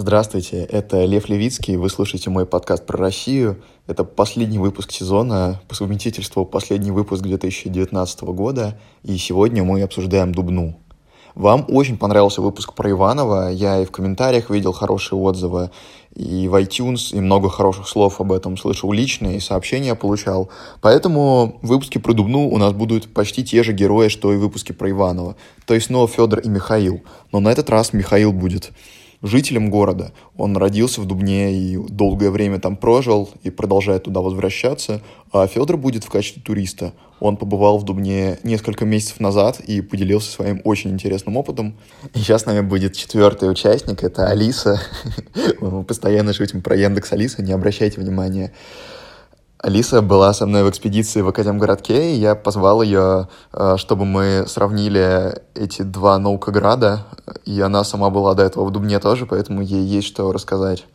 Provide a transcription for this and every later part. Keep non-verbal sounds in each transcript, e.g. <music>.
Здравствуйте, это Лев Левицкий, вы слушаете мой подкаст про Россию. Это последний выпуск сезона, по совместительству последний выпуск 2019 года, и сегодня мы обсуждаем Дубну. Вам очень понравился выпуск про Иванова, я и в комментариях видел хорошие отзывы, и в iTunes, и много хороших слов об этом слышал лично, и сообщения получал. Поэтому в выпуске про Дубну у нас будут почти те же герои, что и в выпуске про Иванова. То есть снова Федор и Михаил. Но на этот раз Михаил будет жителем города. Он родился в Дубне и долгое время там прожил и продолжает туда возвращаться. А Федор будет в качестве туриста. Он побывал в Дубне несколько месяцев назад и поделился своим очень интересным опытом. И сейчас с нами будет четвертый участник, это Алиса. <laughs> Мы постоянно шутим про Яндекс Алиса, не обращайте внимания. Алиса была со мной в экспедиции в Академгородке, и я позвал ее, э, чтобы мы сравнили эти два наукограда, и она сама была до этого в Дубне тоже, поэтому ей есть что рассказать.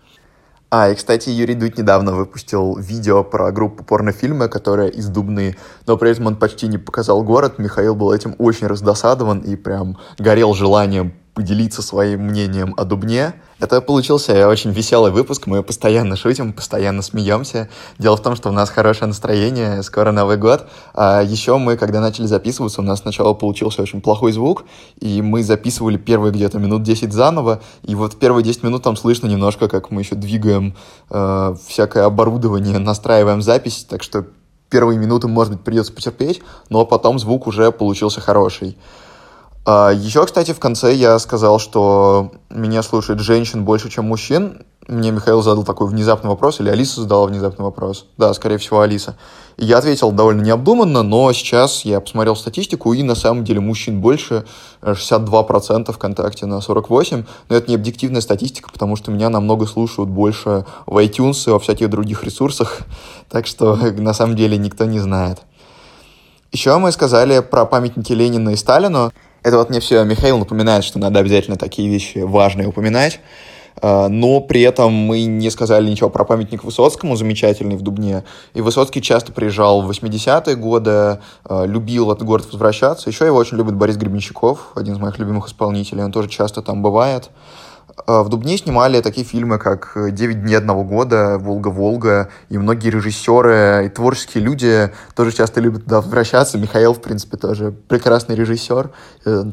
А, и, кстати, Юрий Дудь недавно выпустил видео про группу порнофильмы, которая из Дубны, но при этом он почти не показал город. Михаил был этим очень раздосадован и прям горел желанием поделиться своим мнением о Дубне. Это получился очень веселый выпуск, мы постоянно шутим, постоянно смеемся. Дело в том, что у нас хорошее настроение, скоро Новый год. А еще мы, когда начали записываться, у нас сначала получился очень плохой звук, и мы записывали первые где-то минут 10 заново, и вот первые 10 минут там слышно немножко, как мы еще двигаем э, всякое оборудование, настраиваем запись, так что первые минуты, может быть, придется потерпеть, но потом звук уже получился хороший. А, Еще, кстати, в конце я сказал, что меня слушает женщин больше, чем мужчин. Мне Михаил задал такой внезапный вопрос, или Алиса задала внезапный вопрос. Да, скорее всего, Алиса. И я ответил довольно необдуманно, но сейчас я посмотрел статистику, и на самом деле мужчин больше, 62% ВКонтакте на 48%. Но это не объективная статистика, потому что меня намного слушают больше в iTunes и во всяких других ресурсах. <laughs> Так что на самом деле никто не знает. Еще мы сказали про памятники Ленина и Сталину. Это вот мне все Михаил напоминает, что надо обязательно такие вещи важные упоминать. А, но при этом мы не сказали ничего про памятник Высоцкому, замечательный в Дубне. И Высоцкий часто приезжал в 80-е годы, а, любил этот город возвращаться. Еще его очень любит Борис Гребенщиков, один из моих любимых исполнителей. Он тоже часто там бывает. А, в Дубне снимали такие фильмы, как «Девять дней одного года», «Волга-Волга», и многие режиссеры и творческие люди тоже часто любят туда возвращаться. Михаил, в принципе, тоже прекрасный режиссер,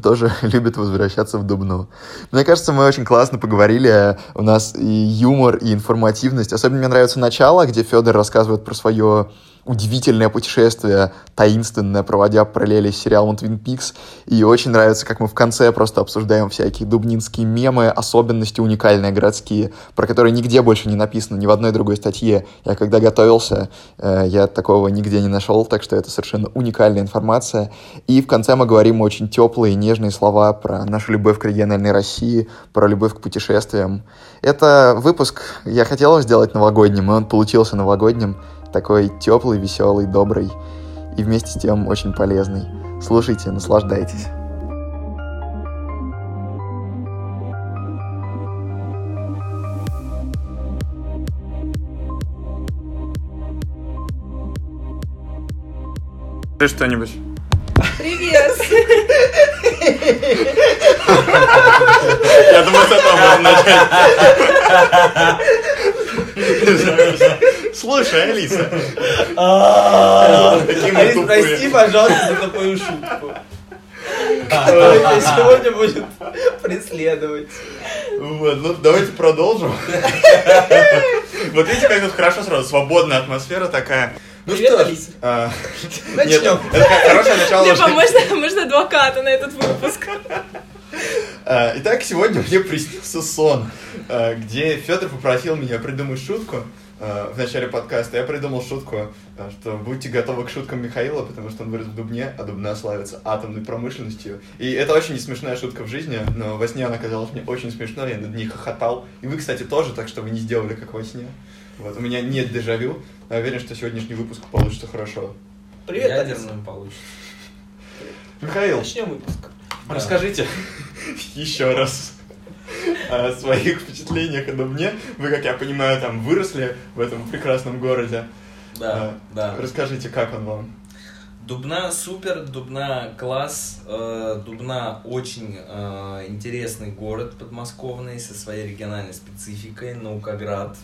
тоже <laughs> любит возвращаться в Дубну. Мне кажется, мы очень классно поговорили, у нас и юмор, и информативность. Особенно мне нравится начало, где Федор рассказывает про свое удивительное путешествие, таинственное, проводя параллели с сериалом Twin Peaks. И очень нравится, как мы в конце просто обсуждаем всякие дубнинские мемы, особенности уникальные городские, про которые нигде больше не написано, ни в одной другой статье. Я когда готовился, э, я такого нигде не нашел, так что это совершенно уникальная информация. И в конце мы говорим очень теплые, нежные слова про нашу любовь к региональной России, про любовь к путешествиям. Это выпуск я хотел сделать новогодним, и он получился новогодним такой теплый, веселый, добрый и вместе с тем очень полезный. Слушайте, наслаждайтесь. Ты что-нибудь? Привет! Я думаю, с этого можно начать. Слушай, Алиса. Алиса, прости, пожалуйста, за такую шутку. Кто тебя сегодня будет преследовать? Вот, ну давайте продолжим. Вот видите, как тут хорошо сразу, свободная атмосфера такая. Ну Привет, что а, Начнем. это хорошее начало. Либо можно, можно адвоката на этот выпуск. А, итак, сегодня мне приснился сон, а, где Федор попросил меня придумать шутку. Э, в начале подкаста, я придумал шутку, э, что будьте готовы к шуткам Михаила, потому что он вырос в Дубне, а Дубна славится атомной промышленностью. И это очень не смешная шутка в жизни, но во сне она казалась мне очень смешной, я над ней хохотал. И вы, кстати, тоже, так что вы не сделали как во сне. Вот, у меня нет дежавю, но я уверен, что сегодняшний выпуск получится хорошо. Привет, Ядерным получится. Михаил, Начнем выпуск. Расскажите <laughs> еще раз о своих впечатлениях о Дубне. Вы, как я понимаю, там выросли в этом прекрасном городе. Да, а, да. Расскажите, как он вам? Дубна супер, Дубна класс, э, Дубна очень э, интересный город подмосковный со своей региональной спецификой, Наукоград.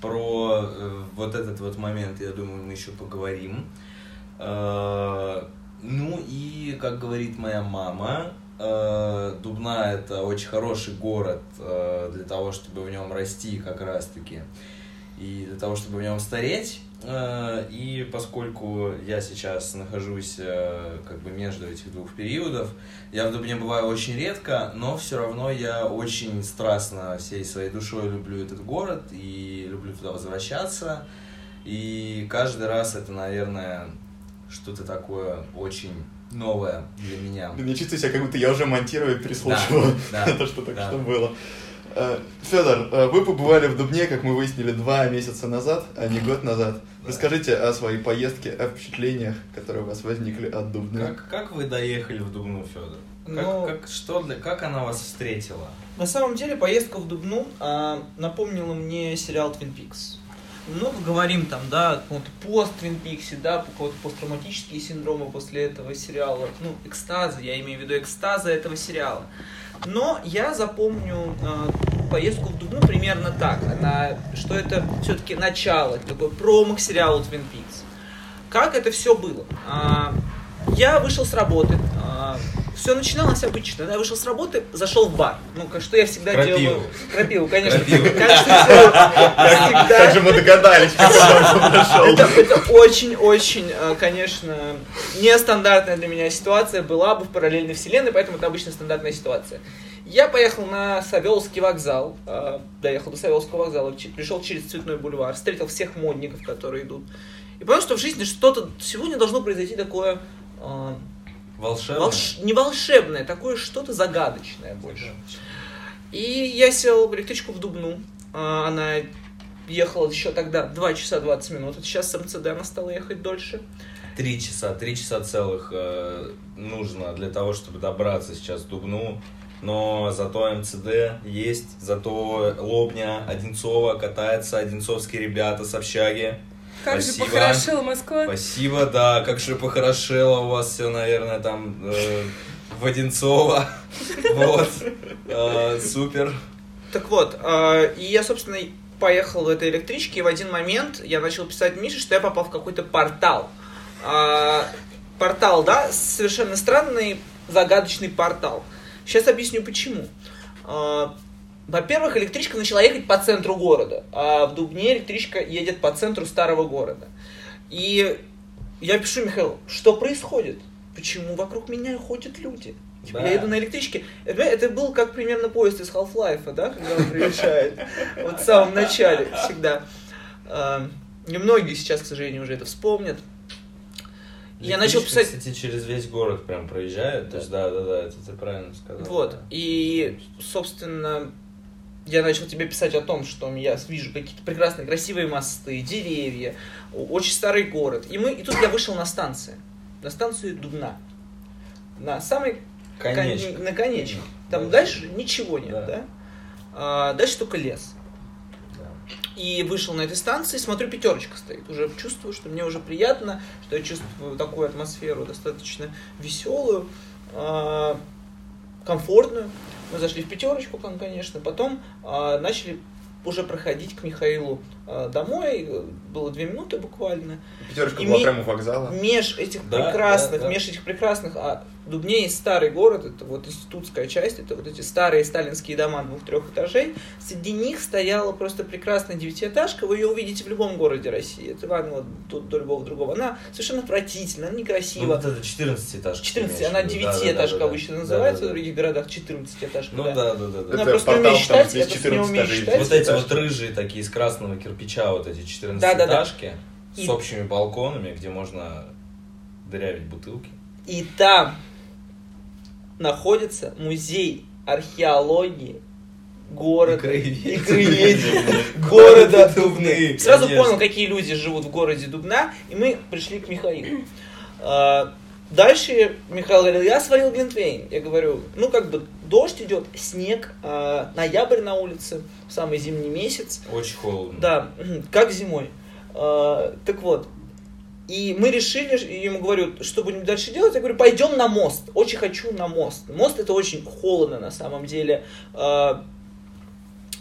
Про э, вот этот вот момент, я думаю, мы еще поговорим. Ну и, как говорит моя мама, э, Дубна это очень хороший город э, для того, чтобы в нем расти как раз-таки и для того, чтобы в нем стареть. Э, И поскольку я сейчас нахожусь как бы между этих двух периодов, я в Дубне бываю очень редко, но все равно я очень страстно всей своей душой люблю этот город и люблю туда возвращаться. И каждый раз это, наверное, что-то такое очень новое для меня. Я чувствую себя, как будто я уже монтирую и переслушиваю Да, да, <laughs> то, что только да. что было. Федор, вы побывали в Дубне, как мы выяснили, два месяца назад, а не год назад. Да. Расскажите о своей поездке, о впечатлениях, которые у вас возникли от Дубны. Как, как вы доехали в Дубну, Федор? Как, Ну- как, что для, как она вас встретила? На самом деле поездка в Дубну а, напомнила мне сериал Twin Peaks. Много говорим там, да, каком-то пост Twin Peaks, да, по какого-то посттравматические синдромы после этого сериала. Ну, экстазы, я имею в виду экстазы этого сериала. Но я запомню а, поездку в Дубну примерно так. Она, что это все-таки начало, такой промах сериала Twin Peaks. Как это все было? А, я вышел с работы. Все начиналось обычно. Я вышел с работы, зашел в бар. Ну, что я всегда Крапиву. делаю. Крапиву, конечно. Крапиву. Как же мы догадались, как он нашел. это, очень-очень, э, конечно, нестандартная для меня ситуация была бы в параллельной вселенной, поэтому это обычно стандартная ситуация. Я поехал на Савеловский вокзал, э, доехал до Савеловского вокзала, пришел через Цветной бульвар, встретил всех модников, которые идут. И понял, что в жизни что-то сегодня должно произойти такое э, Волшебно? волш- не волшебное, такое что-то загадочное больше. И я сел в электричку в Дубну. А, Она ехала еще тогда 2 часа 20 минут. Сейчас с МЦД она стала ехать дольше. Три часа, три часа целых э, нужно для того, чтобы добраться сейчас в Дубну. Но зато МЦД есть, зато Лобня, Одинцова катается, одинцовские ребята с общаги. Как Спасибо. же похорошела Москва. Спасибо, да, как же похорошело у вас все, наверное, там э, в Одинцово. <laughs> Вот, Э, супер. Так вот, а, и я, собственно, поехал в этой электричке, и в один момент я начал писать Мише, что я попал в какой-то портал. А, Портал, да, совершенно странный, загадочный портал. Сейчас объясню почему. А, Во-первых, электричка начала ехать по центру города, а в Дубне электричка едет по центру старого города. И я пишу Михаил, что происходит? Почему вокруг меня ходят люди? Типа, Да. Я еду на электричке. Это, это был как примерно поезд из Half-Life, да, когда он приезжает. Вот в самом начале всегда. А, Немногие сейчас, к сожалению, уже это вспомнят. Я начал писать... Кстати, через весь город прям проезжает. То есть, да, да, да, это ты правильно сказал. Вот. да. И, собственно, я начал тебе писать о том, что я вижу какие-то прекрасные, красивые мосты, деревья, очень старый город. И, мы, и тут я вышел на станцию. На станцию Дубна. На самый Конечно. кон- на конечной. Там Да. дальше ничего нет, Да. да? А, дальше только лес. Да. И вышел на этой станции, смотрю, пятерочка стоит. Уже чувствую, что мне уже приятно, что я чувствую такую атмосферу достаточно веселую, а, комфортную. Мы зашли в пятерочку, кон- конечно. Потом а, начали уже проходить к Михаилу а, домой. Было две минуты буквально. Пятерочка И была прямо у вокзала. Меж этих Да, прекрасных, да, да. меж этих прекрасных, а Дубне есть старый город, это вот институтская часть, это вот эти старые сталинские дома двух-трех этажей. Среди них стояла просто прекрасная девятиэтажка, вы ее увидите в любом городе России. Это ладно, вот тут до любого другого. Она совершенно отвратительна, она Ну, некрасива. вот это 14 этаж. 14, она девятиэтажка обычно называется, в других городах 14 этажка. Ну да. да, да, да. да. Ну, Это просто не портал, умеешь там читать, здесь я просто не 14 умею этажей. читать. Вот эти вот рыжие такие из красного кирпича, вот эти 14 Да-да-да. этажки И- с общими балконами, где можно дырявить бутылки. И там находится музей археологии города краеведения. и краеведения города Дубны. Сразу понял, какие люди живут в городе Дубна, и мы пришли к Михаилу. Дальше Михаил говорил, я сварил глинтвейн. Я говорю, ну как бы дождь идет, снег, ноябрь на улице, самый зимний месяц. Очень холодно. Да, как зимой. А, так вот, И мы решили, и ему говорю, что будем дальше делать? Я говорю, пойдем на мост. Очень хочу на мост. Мост это очень холодно на самом деле. А,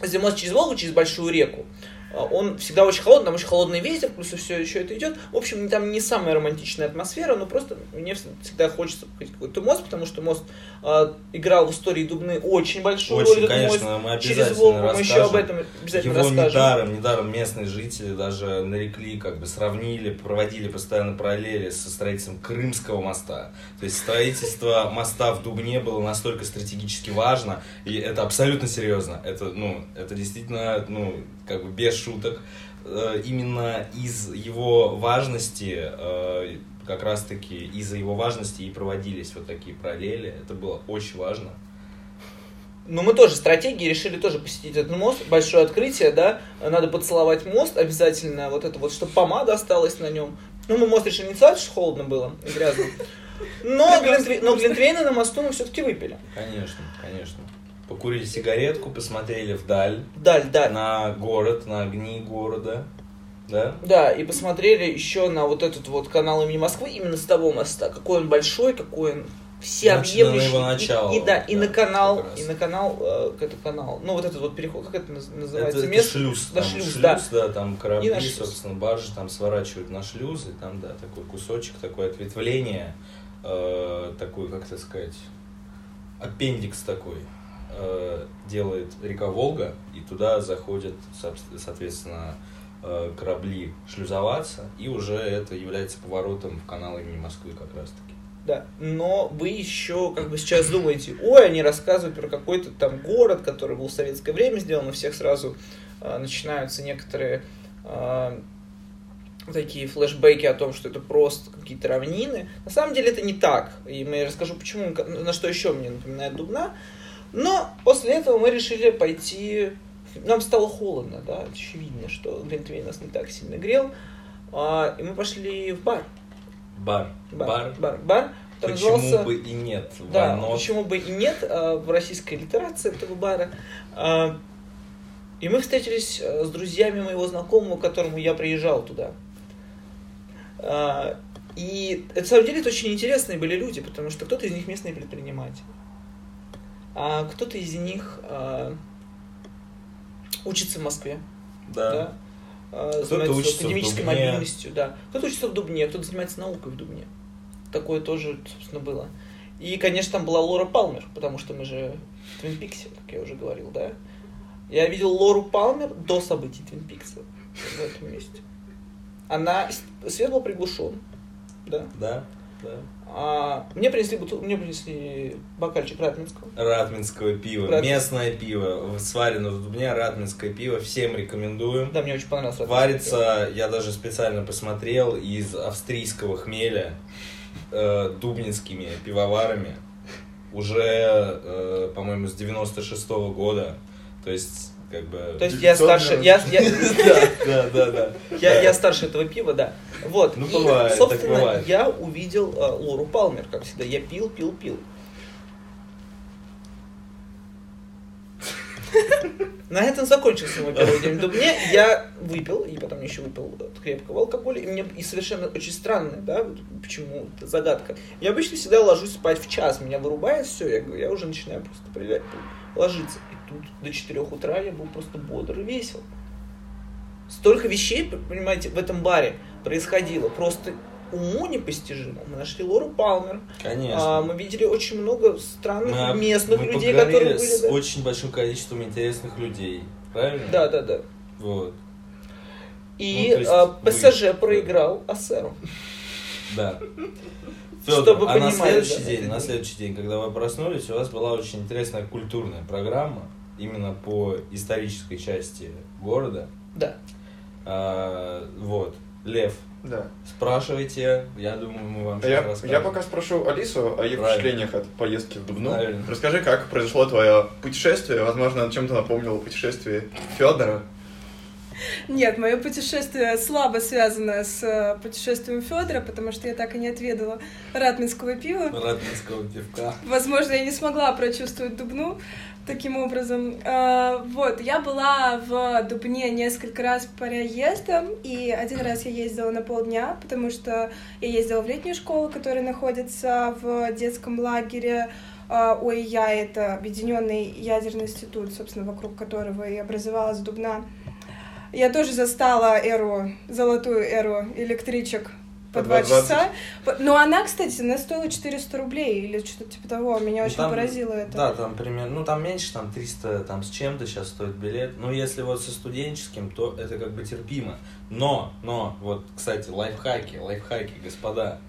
Если мост через Волгу, через большую реку, а, он всегда очень холодный, там очень холодный ветер, плюс все еще это идет. В общем, там не самая романтичная атмосфера, но просто мне всегда хочется какой-то мост, потому что мост э, играл в истории Дубны очень большую Очень, роль. конечно, мост. мы Через обязательно Волгу мы расскажем. еще об этом обязательно Его расскажем. недаром, недаром местные жители даже нарекли, как бы сравнили, проводили постоянно параллели со строительством Крымского моста. То есть строительство моста в Дубне было настолько стратегически важно, и это абсолютно серьезно. Это, ну, это действительно, ну, как бы без шуток. Э, Именно из его важности, э, как раз-таки из-за его важности и проводились вот такие параллели. Это было очень важно. Но мы тоже стратегии решили тоже посетить этот мост. Большое открытие, да. Надо поцеловать мост обязательно. Вот это вот, чтобы помада осталась на нем. Ну, мы мост решили не целовать, что холодно было и грязно. <laughs> Но, глинтвей- но глинтвейна на мосту мы все-таки выпили. Конечно, конечно. Покурили сигаретку, посмотрели вдаль, Даль, даль. на город, на огни города. Да? Да, и посмотрели еще на вот этот вот канал имени Москвы, именно с того моста. Какой он большой, какой он всеобъемлющий. На его начало, И, и да, и да, на канал, и на канал, э, это канал, ну вот этот вот переход, как это наз- называется? Это, это Место- шлюз. Да, там шлюз, шлюз, да. да. там корабли, И шлюз. собственно, баржи там сворачивают на шлюз, и там, да, такой кусочек, такое ответвление, э, такой, как это сказать, аппендикс такой э, делает река Волга, и туда заходят, соответственно, э, корабли шлюзоваться, и уже это является поворотом в канал имени Москвы как раз-таки. Да, но вы еще как бы сейчас думаете, ой, они рассказывают про какой-то там город, который был в советское время сделан, у всех сразу э, начинаются некоторые э, такие флешбеки о том, что это просто какие-то равнины. На самом деле это не так, и мы расскажу почему, на что еще мне напоминает Дубна. Но после этого мы решили пойти, нам стало холодно, да, очевидно, что Глинтвейн нас не так сильно грел, А, и мы пошли в бар. Бар. Бар, Бар. бар, бар. который Почему назывался- бы и нет? Да, почему бы и нет а, в российской литерации этого бара. А, И мы встретились а, с друзьями моего знакомого, к которому я приезжал туда. А, И это, на самом деле это очень интересные были люди, потому что кто-то из них местный предприниматель, а кто-то из них а, учится в Москве. Да. да, а, Кто-то занимается учится академической мобильностью, да. Кто-то учится в Дубне, кто-то занимается наукой в Дубне. Такое тоже, собственно, было. И, конечно, там была Лора Палмер, потому что мы же в Твин Пиксе, как я уже говорил, да. Я видел Лору Палмер до событий Твин Пикса в этом месте. Она... Свет был приглушен, да. Да, да. А мне принесли бутыл... мне принесли бокальчик Ратминского. Ратминского пива. Ратминск. Местное пиво. Сварено в Дубне. Ратминское пиво. Всем рекомендуем. Да, мне очень понравилось. Ратминское пиво. Варится, я даже специально посмотрел, из австрийского хмеля э, дубнинскими пивоварами уже, э, по-моему, с 96-го года. То есть, как бы... То есть я старше... Я, я, <laughs> Да, да, да, да. Я, я старше этого пива, да. Вот. Ну, и, бывает, так собственно, бывает. я увидел э, Лору Палмер, как всегда. Я пил, пил, пил. На этом закончился мой первый день в Дубне. Я выпил, и потом еще выпил крепкого алкоголя. И мне и совершенно очень странно, да, вот почему, это загадка. Я обычно всегда ложусь спать в час, меня вырубает все, я, говорю, я уже начинаю просто при- ложиться. И тут до 4 утра я был просто бодр и весел. Столько вещей, понимаете, в этом баре происходило. Просто уму непостижимо. Мы нашли Лору Палмер. Конечно. А, мы видели очень много странных Мы- местных мы людей, которые были. с да. очень большим количеством интересных людей. Правильно? Да, да, да. Вот. И Ну, а, вы- ПСЖ проиграл Ассеру. Да. <laughs> Чтобы а на следующий да, день, на следующий день, когда вы проснулись, у вас была очень интересная культурная программа именно по исторической части города. Да. А, вот. Лев, Да. спрашивайте, я думаю, мы вам сейчас Я, расскажем. я пока спрошу Алису о ее Правильно. впечатлениях от поездки в Дубну. Правильно. Расскажи, как произошло твое путешествие. Возможно, оно чем-то напомнило путешествие Федора. Нет, мое путешествие слабо связано с э, путешествием Федора, потому что я так и не отведала ратминского пива. Ратминского пивка. Возможно, я не смогла прочувствовать Дубну таким образом. А, Вот, я была в Дубне несколько раз по проездам, и один раз я ездила на полдня, потому что я ездила в летнюю школу, которая находится в детском лагере а, ОИЯ, это Объединенный ядерный институт, собственно, вокруг которого и образовалась Дубна. Я тоже застала эру, золотую эру электричек по два 2.20. часа. Но она, кстати, она стоила 400 рублей или что-то типа того. Меня Ну, очень там- поразило это. Да, там примерно, ну там меньше, там 300 там с чем-то сейчас стоит билет. Ну если вот со студенческим, то это как бы терпимо. Но, но, вот, кстати, лайфхаки, лайфхаки, господа.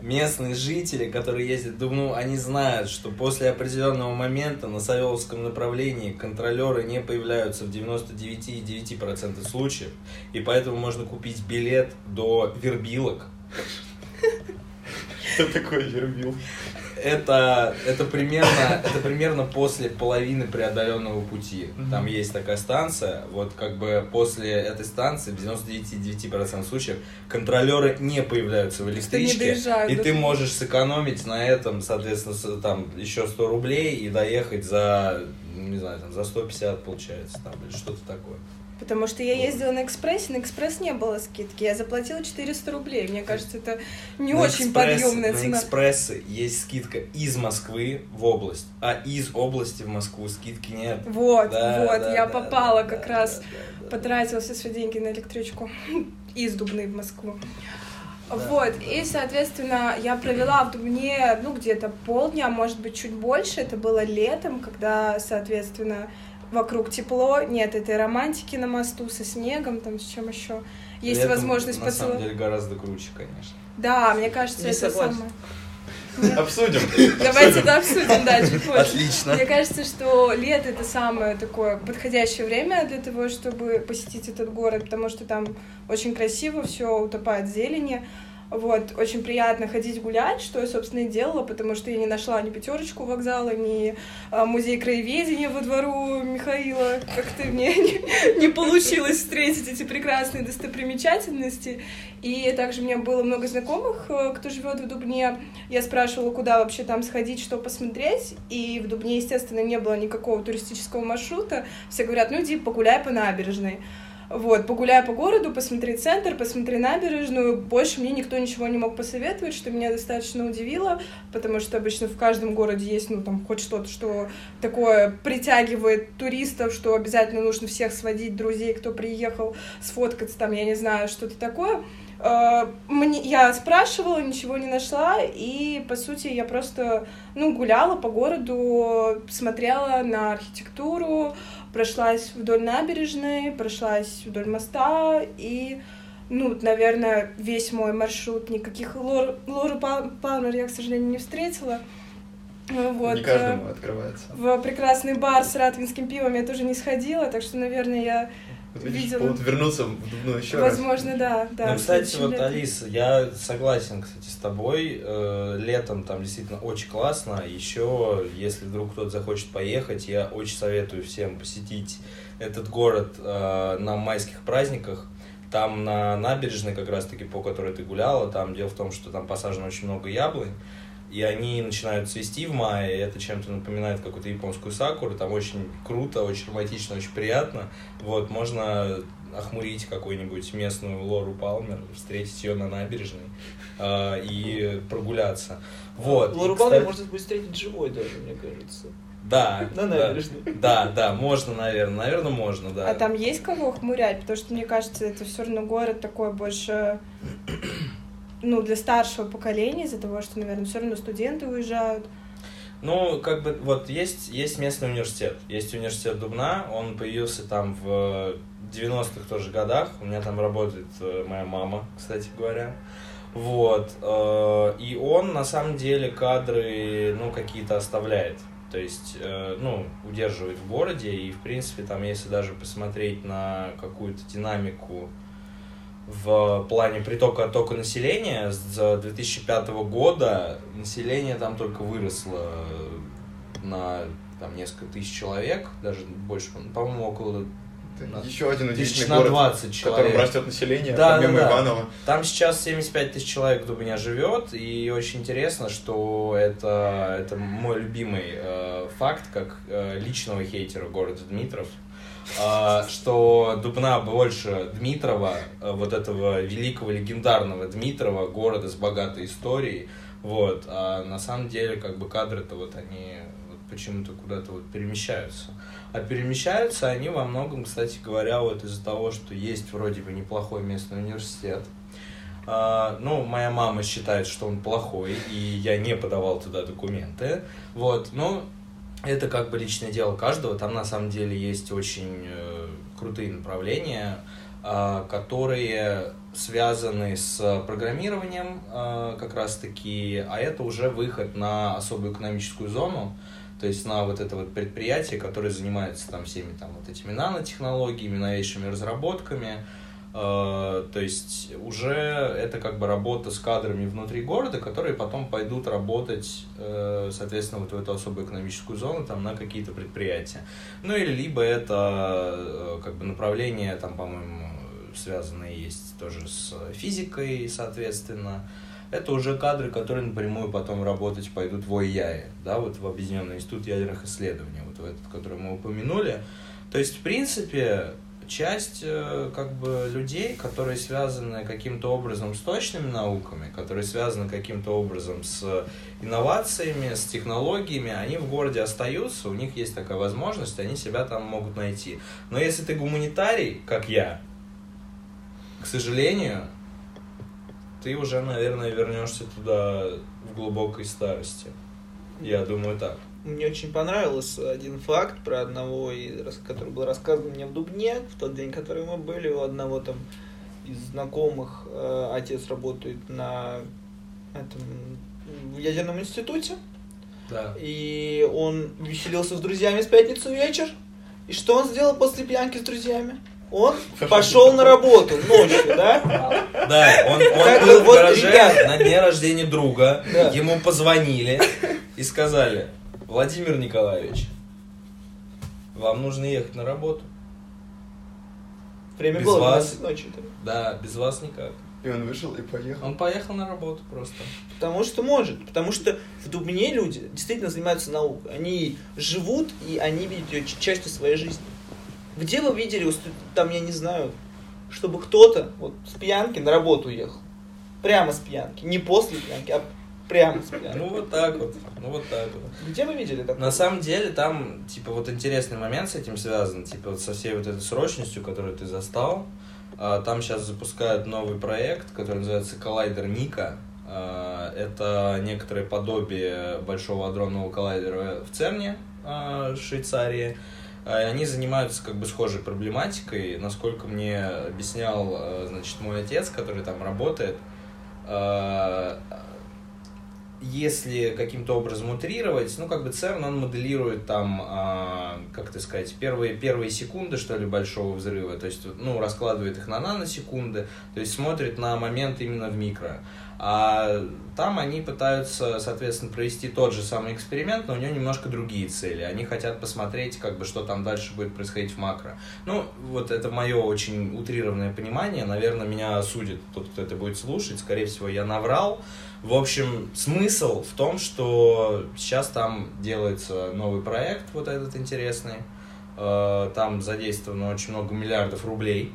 Местные жители, которые ездят в Дубну, они знают, что после определенного момента на Савеловском направлении контролеры не появляются в 99,9% случаев, и поэтому можно купить билет до Вербилок, Что такое вербил? это, это, примерно, это примерно после половины преодоленного пути. Там есть такая станция, вот как бы после этой станции в 99,9% случаев контролеры не появляются в электричке, доезжают и ты можешь сэкономить на этом, соответственно, там еще 100 рублей и доехать за, не знаю, там, за 150 получается, там, или что-то такое. Потому что я ездила на экспрессе, на экспресс не было скидки. Я заплатила 400 рублей. Мне кажется, это не На очень экспресс- подъемная На цена. экспрессы есть скидка из Москвы в область, а из области в Москву скидки нет. Вот, Да, вот, да, я да, попала да, как да, раз, да, да, да. потратила все свои деньги на электричку <laughs> из Дубны в Москву. Да, вот, да. и, соответственно, я провела в Дубне, ну, где-то полдня, может быть, чуть больше. Это было летом, когда, соответственно, вокруг тепло, нет этой романтики на мосту со снегом, там, с чем еще. Есть Летом, возможность На самом поцеловать. деле гораздо круче, конечно. Да, мне кажется, Не это согласен. самое. <laughs> Обсудим. Давайте это обсудим, да, чуть позже. Отлично. Мне кажется, что лето это самое такое подходящее время для того, чтобы посетить этот город, потому что там очень красиво, все утопает в зелени. Вот, очень приятно ходить гулять, что я, собственно, и делала, потому что я не нашла ни пятерочку вокзала, ни а, музей краеведения во двору Михаила. Как-то мне <laughs> не, не получилось встретить эти прекрасные достопримечательности. И также у меня было много знакомых, э, кто живет в Дубне. Я спрашивала, куда вообще там сходить, что посмотреть. И в Дубне, естественно, не было никакого туристического маршрута. Все говорят, ну иди погуляй по набережной. Вот, погуляй по городу, посмотри центр, посмотри набережную. Больше мне никто ничего не мог посоветовать, что меня достаточно удивило, потому что обычно в каждом городе есть, ну, там, хоть что-то, что такое притягивает туристов, что обязательно нужно всех сводить, друзей, кто приехал, сфоткаться там, я не знаю, что-то такое. Э, Мне, я спрашивала, ничего не нашла, и, по сути, я просто, ну, гуляла по городу, смотрела на архитектуру, прошлась вдоль набережной, прошлась вдоль моста, и, ну, наверное, весь мой маршрут, никаких Лор, Лору Пал- Палмер я, к сожалению, не встретила. Вот, Не каждому открывается. в прекрасный бар с ратвинским пивом я тоже не сходила, так что, наверное, я, видела. повод вернуться в Дубну еще раз. возможно, да, да. ну, кстати, вот, летом. Алиса, я согласен, кстати, с тобой. Э, летом там действительно очень классно. Еще, если вдруг кто-то захочет поехать, я очень советую всем посетить этот город э, на майских праздниках. Там на набережной, как раз-таки, по которой ты гуляла, там дело в том, что там посажено очень много яблонь, и они начинают цвести в мае, и это чем-то напоминает какую-то японскую сакуру, там очень круто, очень романтично, очень приятно. Вот, можно охмурить какую-нибудь местную Лору Палмер, встретить ее на набережной э, и прогуляться. Вот. Лору и, Палмер кстати, можно будет встретить живой даже, мне кажется. Да. На да. набережной. Да, да, можно, наверное. Наверное, можно, да. А там есть кого хмурять? Потому что, мне кажется, это все равно город такой больше, ну, для старшего поколения, из-за того, что, наверное, все равно студенты уезжают. Ну, как бы, вот есть, есть местный университет. Есть университет Дубна, он появился там в 90-х тоже годах. У меня там работает э, моя мама, кстати говоря. Вот. э, И он, на самом деле, кадры, ну, какие-то оставляет. То есть, э, ну, удерживает в городе. И, в принципе, там, если даже посмотреть на какую-то динамику в плане притока оттока населения с 2005 года население там только выросло на там, несколько тысяч человек, даже больше, по-моему, около На- Еще один удивительный город, 20 в котором человек. растет население, Да, помимо да, да. Иванова. Там сейчас 75 тысяч человек в Дубне живет, и очень интересно, что это, это мой любимый э, факт, как э, личного хейтера города Дмитров, что Дубна больше Дмитрова, э, вот этого великого легендарного Дмитрова, города с богатой историей, вот, а на самом деле, как бы кадры-то вот они вот почему-то куда-то вот перемещаются. А перемещаются они во многом, кстати говоря, вот из-за того, что есть вроде бы неплохой местный университет. А, ну, моя мама считает, что он плохой, и я не подавал туда документы. Вот, ну, это как бы личное дело каждого. Там на самом деле есть очень э, крутые направления, а, которые связаны с программированием а, как раз-таки, а это уже выход на особую экономическую зону, то есть на вот это вот предприятие, которое занимается там всеми там вот этими нанотехнологиями, новейшими разработками, то есть уже это как бы работа с кадрами внутри города, которые потом пойдут работать, э, соответственно, вот в эту особую экономическую зону, там, на какие-то предприятия. Ну, или либо это э, как бы направление, там, по-моему, связанное есть тоже с физикой, соответственно. Это уже кадры, которые напрямую потом работать пойдут в ОИЯе, да, вот в Объединенный институт ядерных исследований, вот в этот, который мы упомянули. То есть, в принципе, часть э, как бы людей, которые связаны каким-то образом с точными науками, которые связаны каким-то образом с инновациями, с технологиями, они в городе остаются, у них есть такая возможность, они себя там могут найти. Но если ты гуманитарий, как я, к сожалению, ты уже, наверное, вернешься туда в глубокой старости. Я думаю так. Мне очень понравился один факт про одного, который был рассказан мне в Дубне, в тот день, который мы были, у одного там из знакомых э, отец работает на этом в ядерном институте, Да. и он веселился с друзьями в пятницу вечер. И что он сделал после пьянки с друзьями? Он пошел на работу ночью, да? Да, он, он был бы в вот, гараже ребят. на дне рождения друга, Да. ему позвонили и сказали, Владимир Николаевич, вам нужно ехать на работу. Время Без было вас. 12 ночи. да. Да, без вас никак. И он вышел и поехал. Он поехал на работу просто. Потому что может. Потому что в Дубне люди действительно занимаются наукой. Они живут, и они видят ее частью своей жизни. Где вы видели, там, я не знаю, чтобы кто-то вот с пьянки на работу ехал? Прямо с пьянки. Не после пьянки, а прямо с пьянки. Ну вот так вот, ну вот так вот. Где вы видели такое? На самом деле там, типа, вот интересный момент с этим связан, типа, вот со всей вот этой срочностью, которую ты застал. А, Там сейчас запускают новый проект, который называется Коллайдер Ника. А, Это некоторое подобие большого адронного коллайдера в Церне, а, Швейцарии. Они занимаются как бы схожей проблематикой. Насколько мне объяснял, значит, мой отец, который там работает, если каким-то образом утрировать, ну, как бы ЦЕРН, он моделирует там, а, как это сказать, первые, первые секунды, что ли, большого взрыва, то есть, ну, раскладывает их на наносекунды, то есть смотрит на момент именно в микро. А там они пытаются, соответственно, провести тот же самый эксперимент, но у него немножко другие цели. Они хотят посмотреть, как бы, что там дальше будет происходить в макро. Ну, вот это мое очень утрированное понимание. Наверное, меня осудит тот, кто это будет слушать. Скорее всего, я наврал. В общем, смысл в том, что сейчас там делается новый проект, вот этот интересный. Э, Там задействовано очень много миллиардов рублей.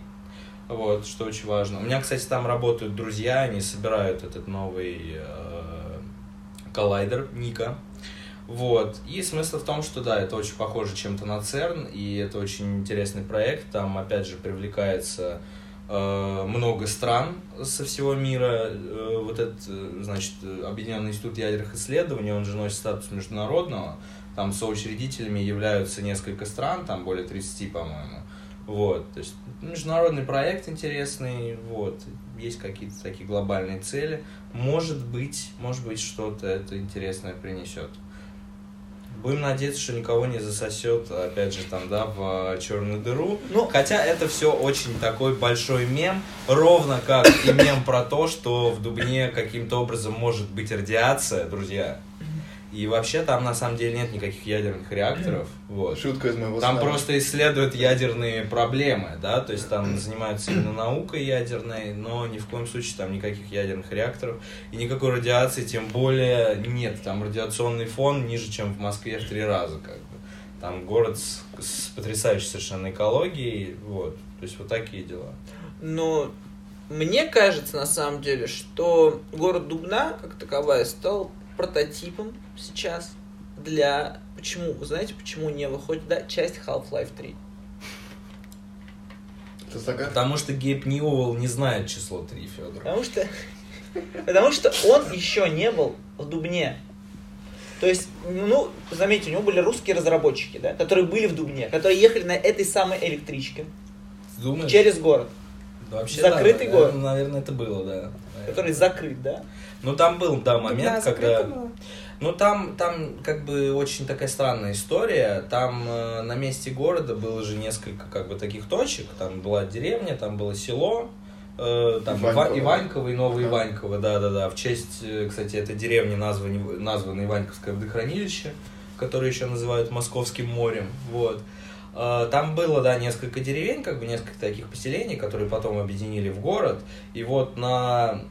Вот, что очень важно. У меня, кстати, там работают друзья, они собирают этот новый э, коллайдер Ника. Вот. И смысл в том, что да, это очень похоже чем-то на ЦЕРН, и это очень интересный проект. Там, опять же, привлекается много стран со всего мира. Э, вот этот, э, значит, э, Объединенный институт ядерных исследований, он же носит статус международного. Там соучредителями являются несколько стран, там более 30, по-моему. Вот, то есть международный проект интересный, вот, есть какие-то такие глобальные цели. Может быть, может быть, что-то это интересное принесет. Будем надеяться, что никого не засосет, опять же, там, да, в черную дыру. Ну, Хотя это все очень такой большой мем, ровно как и мем про то, что в Дубне каким-то образом может быть радиация, друзья. И вообще там на самом деле нет никаких ядерных реакторов. Вот. Шутка из моего Там сна. просто исследуют ядерные проблемы, да, то есть там занимаются именно наукой ядерной, но ни в коем случае там никаких ядерных реакторов и никакой радиации, тем более нет. Там радиационный фон ниже, чем в Москве в три раза, как бы. Там город с, с потрясающей совершенно экологией, вот. То есть вот такие дела. Но мне кажется, на самом деле, что город Дубна, как таковая, стал прототипом сейчас для... Почему? Вы знаете, почему не выходит да, часть Half-Life 3? Это загадка. Потому что Гейб Ньюэлл не знает число 3, Федор. Потому что... Потому что он еще не был в Дубне. То есть, ну, заметьте, у него были русские разработчики, да, которые были в Дубне, которые ехали на этой самой электричке Думаешь? через город, Вообще, закрытый да, город. наверное, Наверное, это было, да. который закрыт, да? Ну, там был, да, момент, когда... было. Ну, там, там как бы очень такая странная история. Там э, на месте города было же несколько как бы таких точек. Там была деревня, там было село, э, там Иваньково. Ива- Иваньково и Новое Да. Иваньково, да-да-да. В честь, э, кстати, этой деревни названы, названо Иваньковское водохранилище, которое еще называют Московским морем, вот. Э, Там было, да, несколько деревень, как бы несколько таких поселений, которые потом объединили в город. И вот на,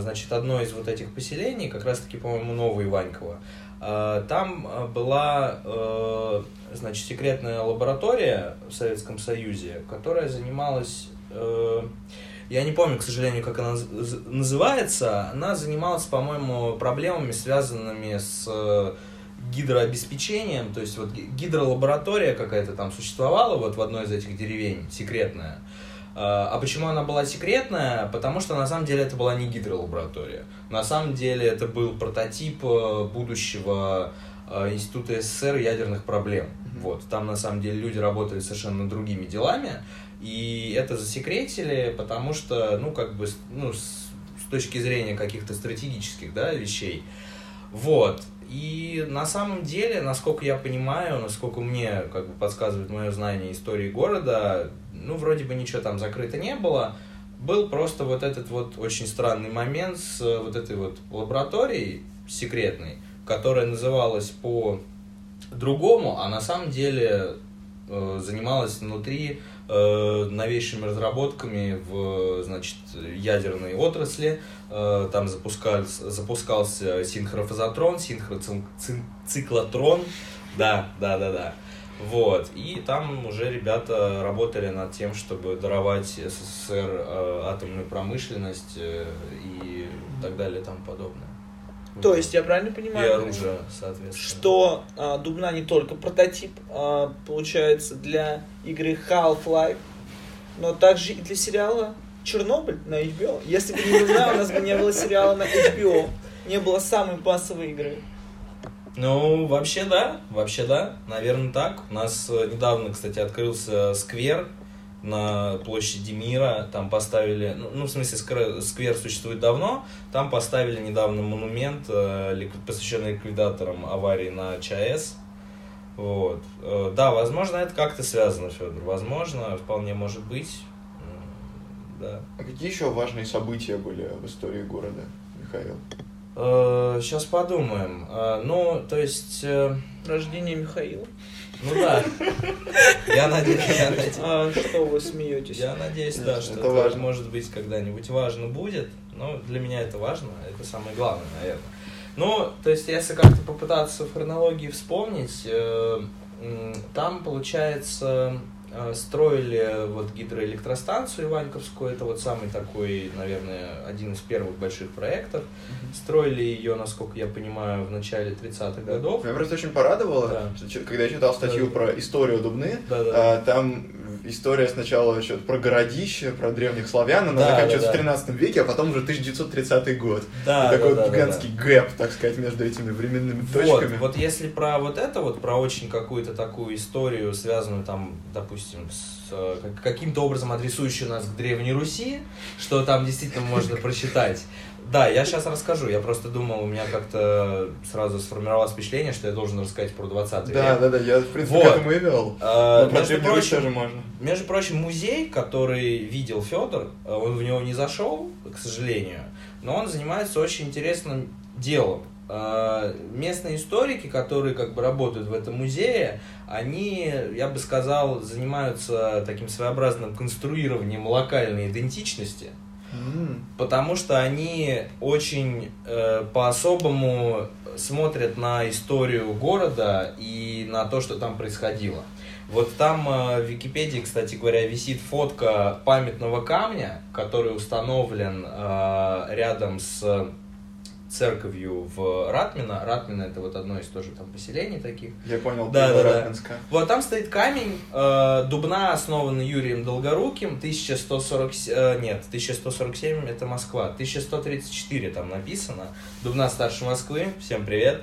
значит, одно из вот этих поселений, как раз-таки, по-моему, Новое Иваньково, э, там э, была, э, значит, секретная лаборатория в Советском Союзе, которая занималась... э, Я не помню, к сожалению, как она называется. Она занималась, по-моему, проблемами, связанными с э, гидрообеспечением, то есть вот ги- гидролаборатория какая-то там существовала вот в одной из этих деревень, секретная. А почему она была секретная? Потому что на самом деле это была не гидролаборатория. На самом деле это был прототип э, будущего э, Института СССР ядерных проблем. Вот. Там на самом деле люди работали совершенно другими делами. И это засекретили, потому что, ну, как бы, ну, с, с точки зрения каких-то стратегических, да, вещей. Вот. И на самом деле, насколько я понимаю, насколько мне как бы подсказывает мое знание истории города, ну, вроде бы ничего там закрыто не было. Был просто вот этот вот очень странный момент с э, вот этой вот лабораторией секретной, которая называлась по другому, а на самом деле э, занималась внутри э, новейшими разработками в значит, ядерной отрасли. Э, там запускался, запускался синхрофазотрон, синхроциклотрон. Да, да, да, да. Вот. И там уже ребята работали над тем, чтобы даровать СССР э, атомную промышленность э, и так далее и тому подобное. То есть, я правильно И понимаю? оружие, соответственно. что а, Дубна не только прототип, а, получается, для игры Half-Life, но также и для сериала Чернобыль на HBO. Если бы не Дубна, у нас бы не было сериала на HBO. Не было самой массовой игры. Ну, вообще да, вообще да, наверное так. У нас э, недавно, кстати, открылся сквер на площади Мира, там поставили, ну, ну, в смысле, сквер, сквер существует давно, там поставили недавно монумент, э, посвященный ликвидаторам аварии на ЧАЭС. Вот. Э, Да, возможно, это как-то связано, Федор. Возможно, вполне может быть. Да. А какие еще важные события были в истории города, Михаил? Сейчас подумаем. Э, Ну, то есть, э, Рождение Михаила. ну да. Я надеюсь, я надеюсь. А что вы смеетесь? Я надеюсь, да, что это, важно. может быть когда-нибудь важно будет. Но для меня это важно, это самое главное, наверное. Ну, то есть, если как-то попытаться в хронологии вспомнить, э, там, получается, э, строили вот гидроэлектростанцию Иваньковскую, это вот самый такой, наверное, один из первых больших проектов. Строили ее, насколько я понимаю, в начале 30-х годов. Меня просто очень порадовало, Да. что когда я читал статью Да. про историю Дубны, Да-да. а, там история сначала что-то про городище, про древних славян, она Да, заканчивается да, в да. 13 веке, а потом уже 1930 год. Да, И такой да, да, да, гигантский гэп, так сказать, между этими временными Вот, точками. вот если про вот это вот, про очень какую-то такую историю, связанную там, допустим, с э, как- каким-то образом адресующую нас к Древней Руси, что там действительно можно прочитать. Да, я сейчас расскажу. Я просто думал, у меня как-то сразу сформировалось впечатление, что я должен рассказать про 20 Да, век. да, да, я, в принципе, Вот. к этому и вел. А, Но между прочим, тоже можно. между прочим, музей, который видел Федор, он в него не зашел, к сожалению, но он занимается очень интересным делом. Э, местные историки, которые как бы работают в этом музее, они, я бы сказал, занимаются таким своеобразным конструированием локальной идентичности. Потому что они очень э, по-особому смотрят на историю города и на то, что там происходило. Вот там э, в Википедии, кстати говоря, висит фотка памятного камня, который установлен э, рядом с церковью в Ратмино. Ратмино это вот одно из тоже там поселений таких. Я понял, Да, да, да. Ратминска. Вот там стоит камень, э, Дубна основан Юрием Долгоруким, 1140, э, нет, 1147 это Москва, 1134 там написано, Дубна старше Москвы, всем привет.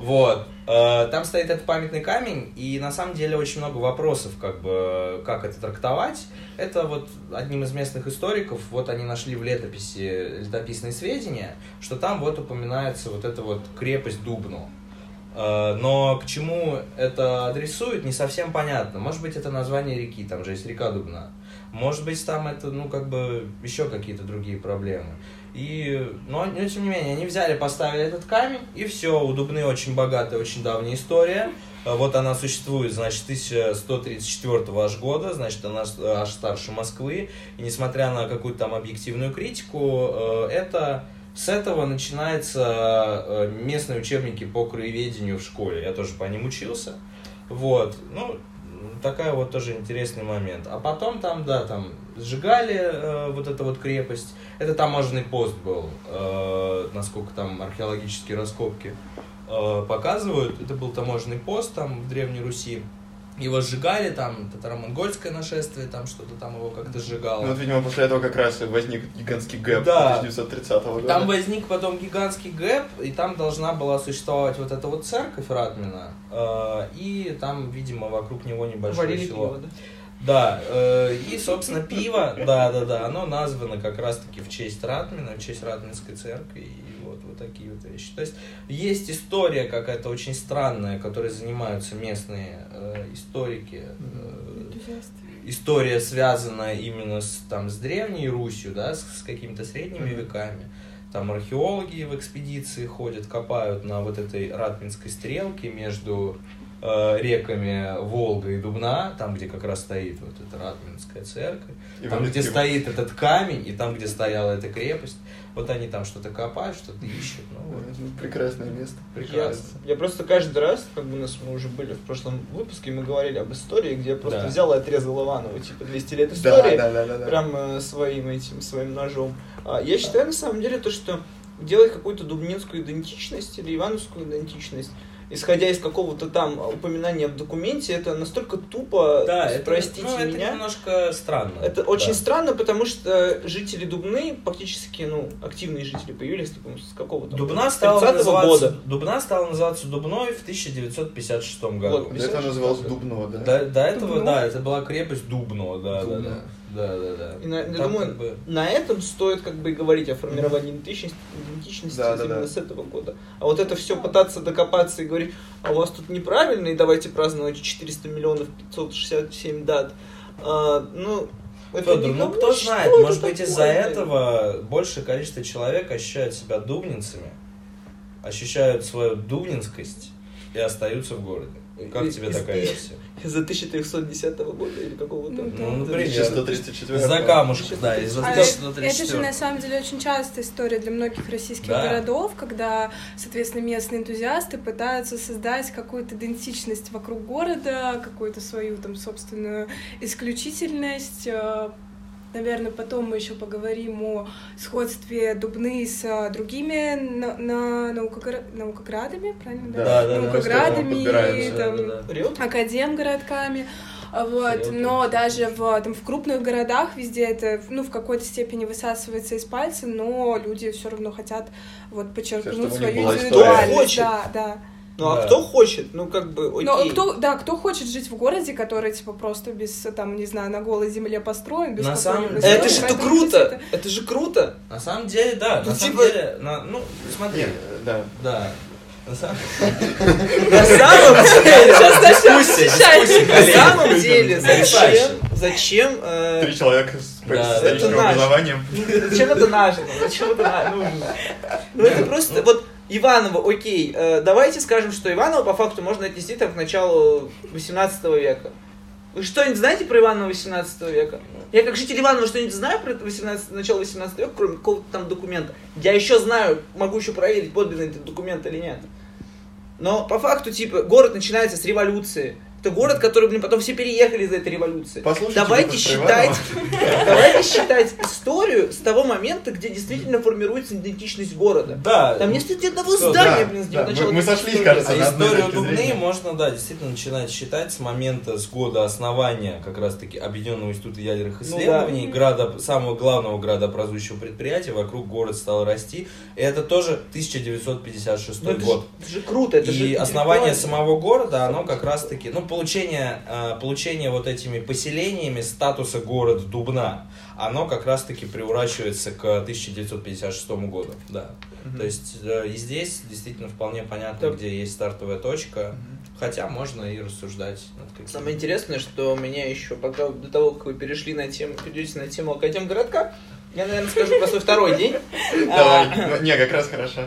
Вот, э, там стоит этот памятный камень, и на самом деле очень много вопросов, как бы, как это трактовать. Это вот одним из местных историков, вот они нашли в летописи летописные сведения, что там вот упоминается вот эта вот крепость Дубну. Э, Но к чему это адресует, не совсем понятно. Может быть, это название реки, там же есть река Дубна. Может быть, там это, ну, как бы, еще какие-то другие проблемы. И, но, но, тем не менее, они взяли, поставили этот камень, и все, у Дубны очень богатая, очень давняя история. Э, Вот она существует, значит, 1134 аж года, значит, она с- аж старше Москвы. И несмотря на какую-то там объективную критику, э, это с этого начинаются э, местные учебники по краеведению в школе. Я тоже по ним учился. Вот, ну, такая вот тоже интересный момент. А потом там, да, там сжигали э, вот эту вот крепость. Это таможенный пост был, э, насколько там археологические раскопки э, показывают. Это был таможенный пост там в Древней Руси. Его сжигали, там татаро-монгольское нашествие, там что-то там его как-то сжигало. Ну, вот, видимо, после этого как раз возник гигантский gap Да. 1930 года. Там возник потом гигантский gap, и там должна была существовать вот эта вот церковь Ратмина, э, и там, видимо, вокруг него небольшое Варили село. пиво, да? Да, э, и, собственно, пиво, да, да, да, оно названо как раз-таки в честь Ратмина, в честь Ратминской церкви, и вот, вот такие вот вещи. То есть есть история какая-то очень странная, которой занимаются местные э, историки. э, история связана именно с, там, с древней Русью, да, с, с какими-то средними Мгм. веками. Там археологи в экспедиции ходят, копают на вот этой Ратминской стрелке между реками Волга и Дубна, там, где как раз стоит вот эта Ратминская церковь, И там, где эти- стоит этот камень, и там, где стояла эта крепость. Вот они там что-то копают, что-то ищут. Ну, вот. Прекрасное место. Я, Прекрасно. я просто каждый раз, как бы у нас мы уже были в прошлом выпуске, мы говорили об истории, где я просто Да. взял и отрезал Иванову, типа 200 лет Да, истории, да, да, да, да. прям э, своим этим, своим ножом. А, я считаю, на самом деле, то, что делать какую-то дубнинскую идентичность или ивановскую идентичность, исходя из какого-то там упоминания в документе, это настолько тупо, Да, это, простите ну, это меня. немножко странно. Это очень Да. странно, потому что жители Дубны, фактически, ну, активные жители появились, типа, с какого там? Дубна стала, 30-го называться, года. Дубна стала называться Дубной в 1956 году. Вот. До этого называлось Дубно, да? До, до этого, Дубно? да, это была крепость Дубно, да, Дубно. да, да. Да, да, да. И на- я думаю, как бы- на этом стоит как бы и говорить о формировании идентичности, идентичности Да, да, именно да. с этого года. А вот это все пытаться докопаться и говорить, а у вас тут неправильно, и давайте праздновать 400 миллионов 567 дат. А, ну, это Федор, ну кто знает, может быть из-за этого большее количество человек ощущают себя дубнинцами, ощущают свою дубнинскость и остаются в городе. Как тебе и- такая версия? Из-за 1310 года или какого-то. Ну, Ну, например. 1134. Из-за камушка, да, из-за А 1134. это же на самом деле очень частая история для многих российских Да. городов, когда, соответственно, местные энтузиасты пытаются создать какую-то идентичность вокруг города, какую-то свою там собственную исключительность. Наверное, потом мы еще поговорим о сходстве Дубны с а, другими на, на- наукогра- наукоградами, правильно? Да, да, да, наукоградами, подбираются, там, Да, да, да. Академгородками. А Вот, но даже в, там, в крупных городах везде это ну, в какой-то степени высасывается из пальца, но люди все равно хотят вот, подчеркнуть свою индивидуальность. Да, да. Ну, а Да. кто хочет? Ну, как бы, окей. Но кто, да, кто хочет жить в городе, который, типа, просто без, там, не знаю, на голой земле построен, без На самом- Это же то поэтому круто! это- Это же круто! На самом деле, да, Ну, на самом типа- деле, на- ну, смотри, Нет, да. да, на самом <laughs> На самом деле, на самом деле, зачем, зачем, э, Три человека с это образованием. зачем это наше? Зачем это нужно? Ну, это Да, просто, ну- вот, Иваново, окей, э, давайте скажем, что Иваново по факту можно отнести там к началу 18 века. Вы что-нибудь знаете про Иванова 18 века? Я как житель Иванова что-нибудь знаю про 18, начало 18 века, кроме какого-то там документа. Я еще знаю, могу еще проверить, подлинный этот документ или нет. Но по факту, типа, город начинается с революции. Это город, который, блин, потом все переехали из этой революции. Послушайте давайте считать, давайте считать историю с того момента, где действительно формируется идентичность города. Да. Там нет ни одного здания, да, блин, с да, начала мы- мы 19 сошлись, кажется, А на историю Дубны зрения. можно, да, действительно начинать считать с момента, с года основания как раз-таки Объединенного института ядерных Ну исследований, града, самого главного градообразующего предприятия, вокруг город стал расти. И это тоже 1956 Ну, это, год. же, это же круто, это же и основание самого города, оно как раз таки, ну, получение, э, получение вот этими поселениями статуса города Дубна, оно как раз таки приурачивается к 1956 году, да. Мгм. То есть э, и здесь действительно вполне понятно, Да. где есть стартовая точка, хотя можно и рассуждать над Самое интересное, что меня еще, пока до того, как вы перешли на тему, перейдете на тему Академгородка, я, наверное, скажу про свой второй день. Давай, А, не, как раз хорошо.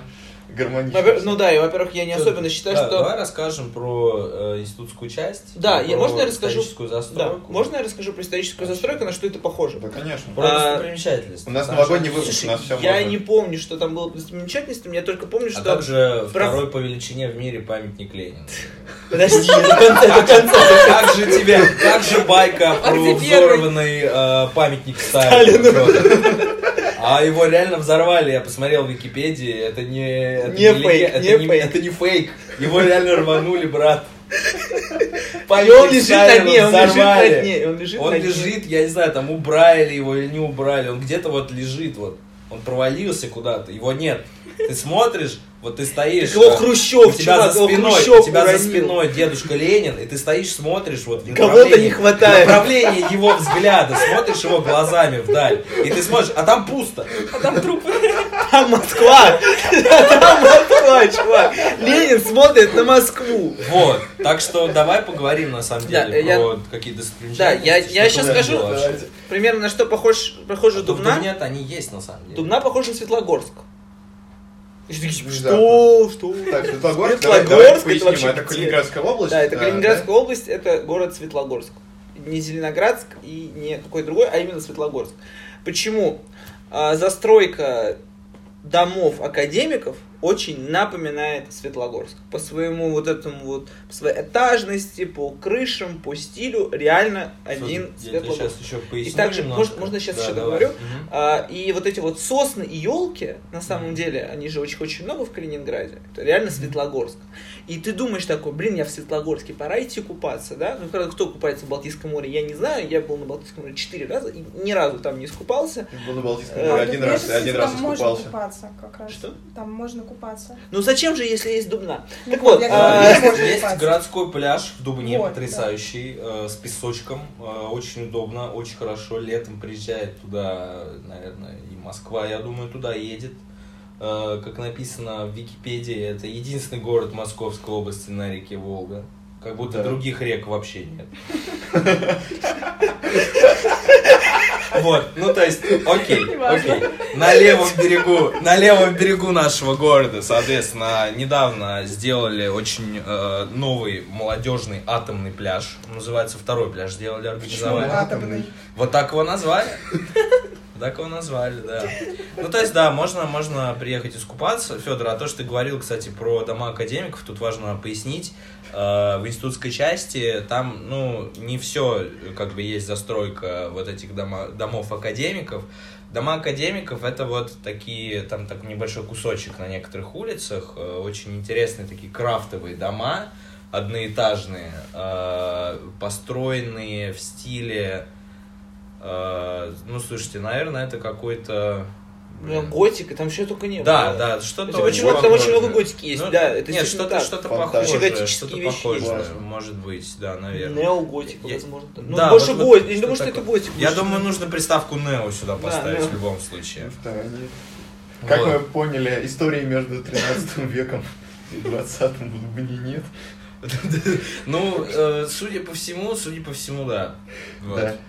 Гармонично. Ну да, и во-первых, я не Всё, особенно считаю, да, что... Давай расскажем про э, институтскую часть. Да, я- можно я расскажу? историческую Да, застройку. можно я расскажу про историческую застройку, на что это похоже? Да, конечно. Про А, достопримечательности. У нас Там новогодний же- выпуск, у нас все Я не помню, что там было достопримечательностью, я только помню, А что... как же про- второй по величине в мире памятник Ленину? Подожди, <laughs> до конца, до конца. Как же тебе, как же байка про взорванный э, памятник Сталину? А его реально взорвали, я посмотрел в Википедии, это не... это Не леге- фейк, это не не- фейк. Это не фейк, его реально рванули, брат. И он лежит на дне, он лежит на взорвали. дне, он лежит, я не знаю, там убрали его или не убрали, он где-то вот лежит, вот. Он провалился куда-то, его нет. Ты смотришь, вот ты стоишь... Так его э, Хрущев, у тебя чувак, за спиной, Хрущев у тебя за спиной дедушка Ленин, и ты стоишь, смотришь вот в Кого-то не хватает. в направлении его взгляда, смотришь его глазами вдаль, и ты смотришь, а там пусто. А там трупы. Там Москва! Там Москва, чувак! Ленин смотрит на Москву. Вот, так что давай поговорим на самом Да, деле я- про какие-то Да, я, я сейчас скажу примерно на что похож, похожа А в Дубна. Дубне они есть на самом деле. Дубна похожа на Светлогорск. И такие, типа, что, что? Так, Светлогорск, Светлогорск, это вообще это? Калининградская область. Да, это Калининградская область, это город Светлогорск. Не Зеленоградск и не какой другой, а именно Светлогорск. Почему? А, застройка домов академиков очень напоминает Светлогорск. По своему вот этому вот, по своей этажности, по крышам, по стилю, реально один Я Светлогорск. сейчас еще поясню И также, немножко. можно- можно сейчас Да, еще давай. договорю? Мгм. А, и вот эти вот сосны и елки, на самом Мгм. деле, они же очень, очень много в Калининграде. Это реально Светлогорск. И ты думаешь такой, блин, я в Светлогорске, пора идти купаться, да? Ну, правда, кто купается в Балтийском море, я не знаю. Я был на Балтийском море четыре раза и ни разу там не искупался. Был на Балтийском Э, море А, один раз, один раз там можно искупался. купаться как раз. Что? Там можно купаться. Ну зачем же, если есть Дубна? Ну, Так вот, а, Есть, купаться. городской пляж в Дубне, Вот, потрясающий, э, с песочком, э, очень удобно, очень хорошо. Летом приезжает туда, наверное, и Москва, я думаю, туда едет. Э, как написано в Википедии, это единственный город Московской области на реке Волга. Как будто Да. других рек вообще нет. <laughs> Вот, ну то есть, окей, <laughs> окей. На левом берегу, на левом берегу нашего города, соответственно, недавно сделали очень э, новый молодежный атомный пляж. Называется второй пляж, сделали, организовали. Атомный. Вот так его назвали. Так его назвали, да. Ну, то есть, да, можно, можно приехать искупаться. Федор, а то, что ты говорил, кстати, про дома академиков, тут важно пояснить. Э, В институтской части там, ну, не все, как бы, есть застройка вот этих дома, домов академиков. Дома академиков это вот такие, там такой небольшой кусочек на некоторых улицах, э, очень интересные такие крафтовые дома, одноэтажные, э, построенные в стиле, ну слушайте, наверное, это какой-то... ну, блин. готика, там что только не Да, было. да, что-то Очень много- там очень много готики есть, Ну, да, это Нет, что-то что-то похожее, Готические что-то вещи похожее, есть. может быть, да, наверное. Неоготика, Я- возможно. Ну, Да, больше вот- готика. Я что думаю, что это готика. Я думаю, нужно приставку Нео сюда Да, поставить Нео. в любом случае. Да, Как Вот. мы поняли, истории между 13 веком и 20 в Дубне нет. <laughs> Ну, э, судя по всему, судя по всему, да.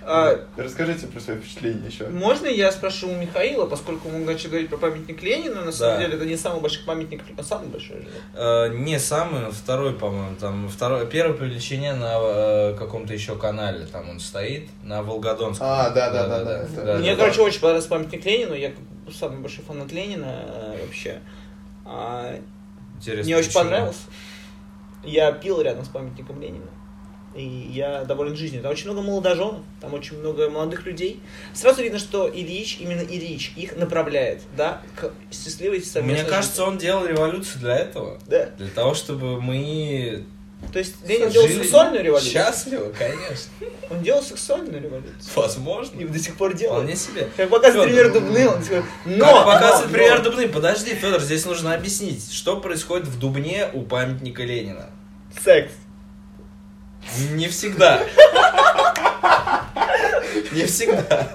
А, Расскажите про свои впечатления еще. Можно я спрошу у Михаила, поскольку мы начали говорить про памятник Ленину, на самом деле это не самый большой памятник, а самый большой же. Э, не самый, второй, по-моему, там второй, первое по величине на э, каком-то еще канале, там он стоит на Волгодонском. А, да, да, да, да, Мне, короче, очень понравился памятник Ленину, я самый большой фанат Ленина вообще. А, Интересно, Мне очень понравился. Я пил рядом с памятником Ленина. И я доволен жизнью. Там очень много молодоженов, там очень много молодых людей. Сразу видно, что Ильич, именно Ильич, их направляет, да, к счастливой совместной Мне кажется, он делал революцию для этого. жизни. Да. Для того, чтобы мы То есть Ленин делал сексуальную революцию. Счастливо, конечно. Он делал сексуальную революцию. Возможно. И до сих пор делает. Вполне себе. Как показывает Фёдор, пример Дубны, он сказал, но... как показывает но, пример но». Дубны. Подожди, Федор, здесь нужно объяснить, что происходит в Дубне у памятника Ленина. Секс. Не всегда. Не всегда.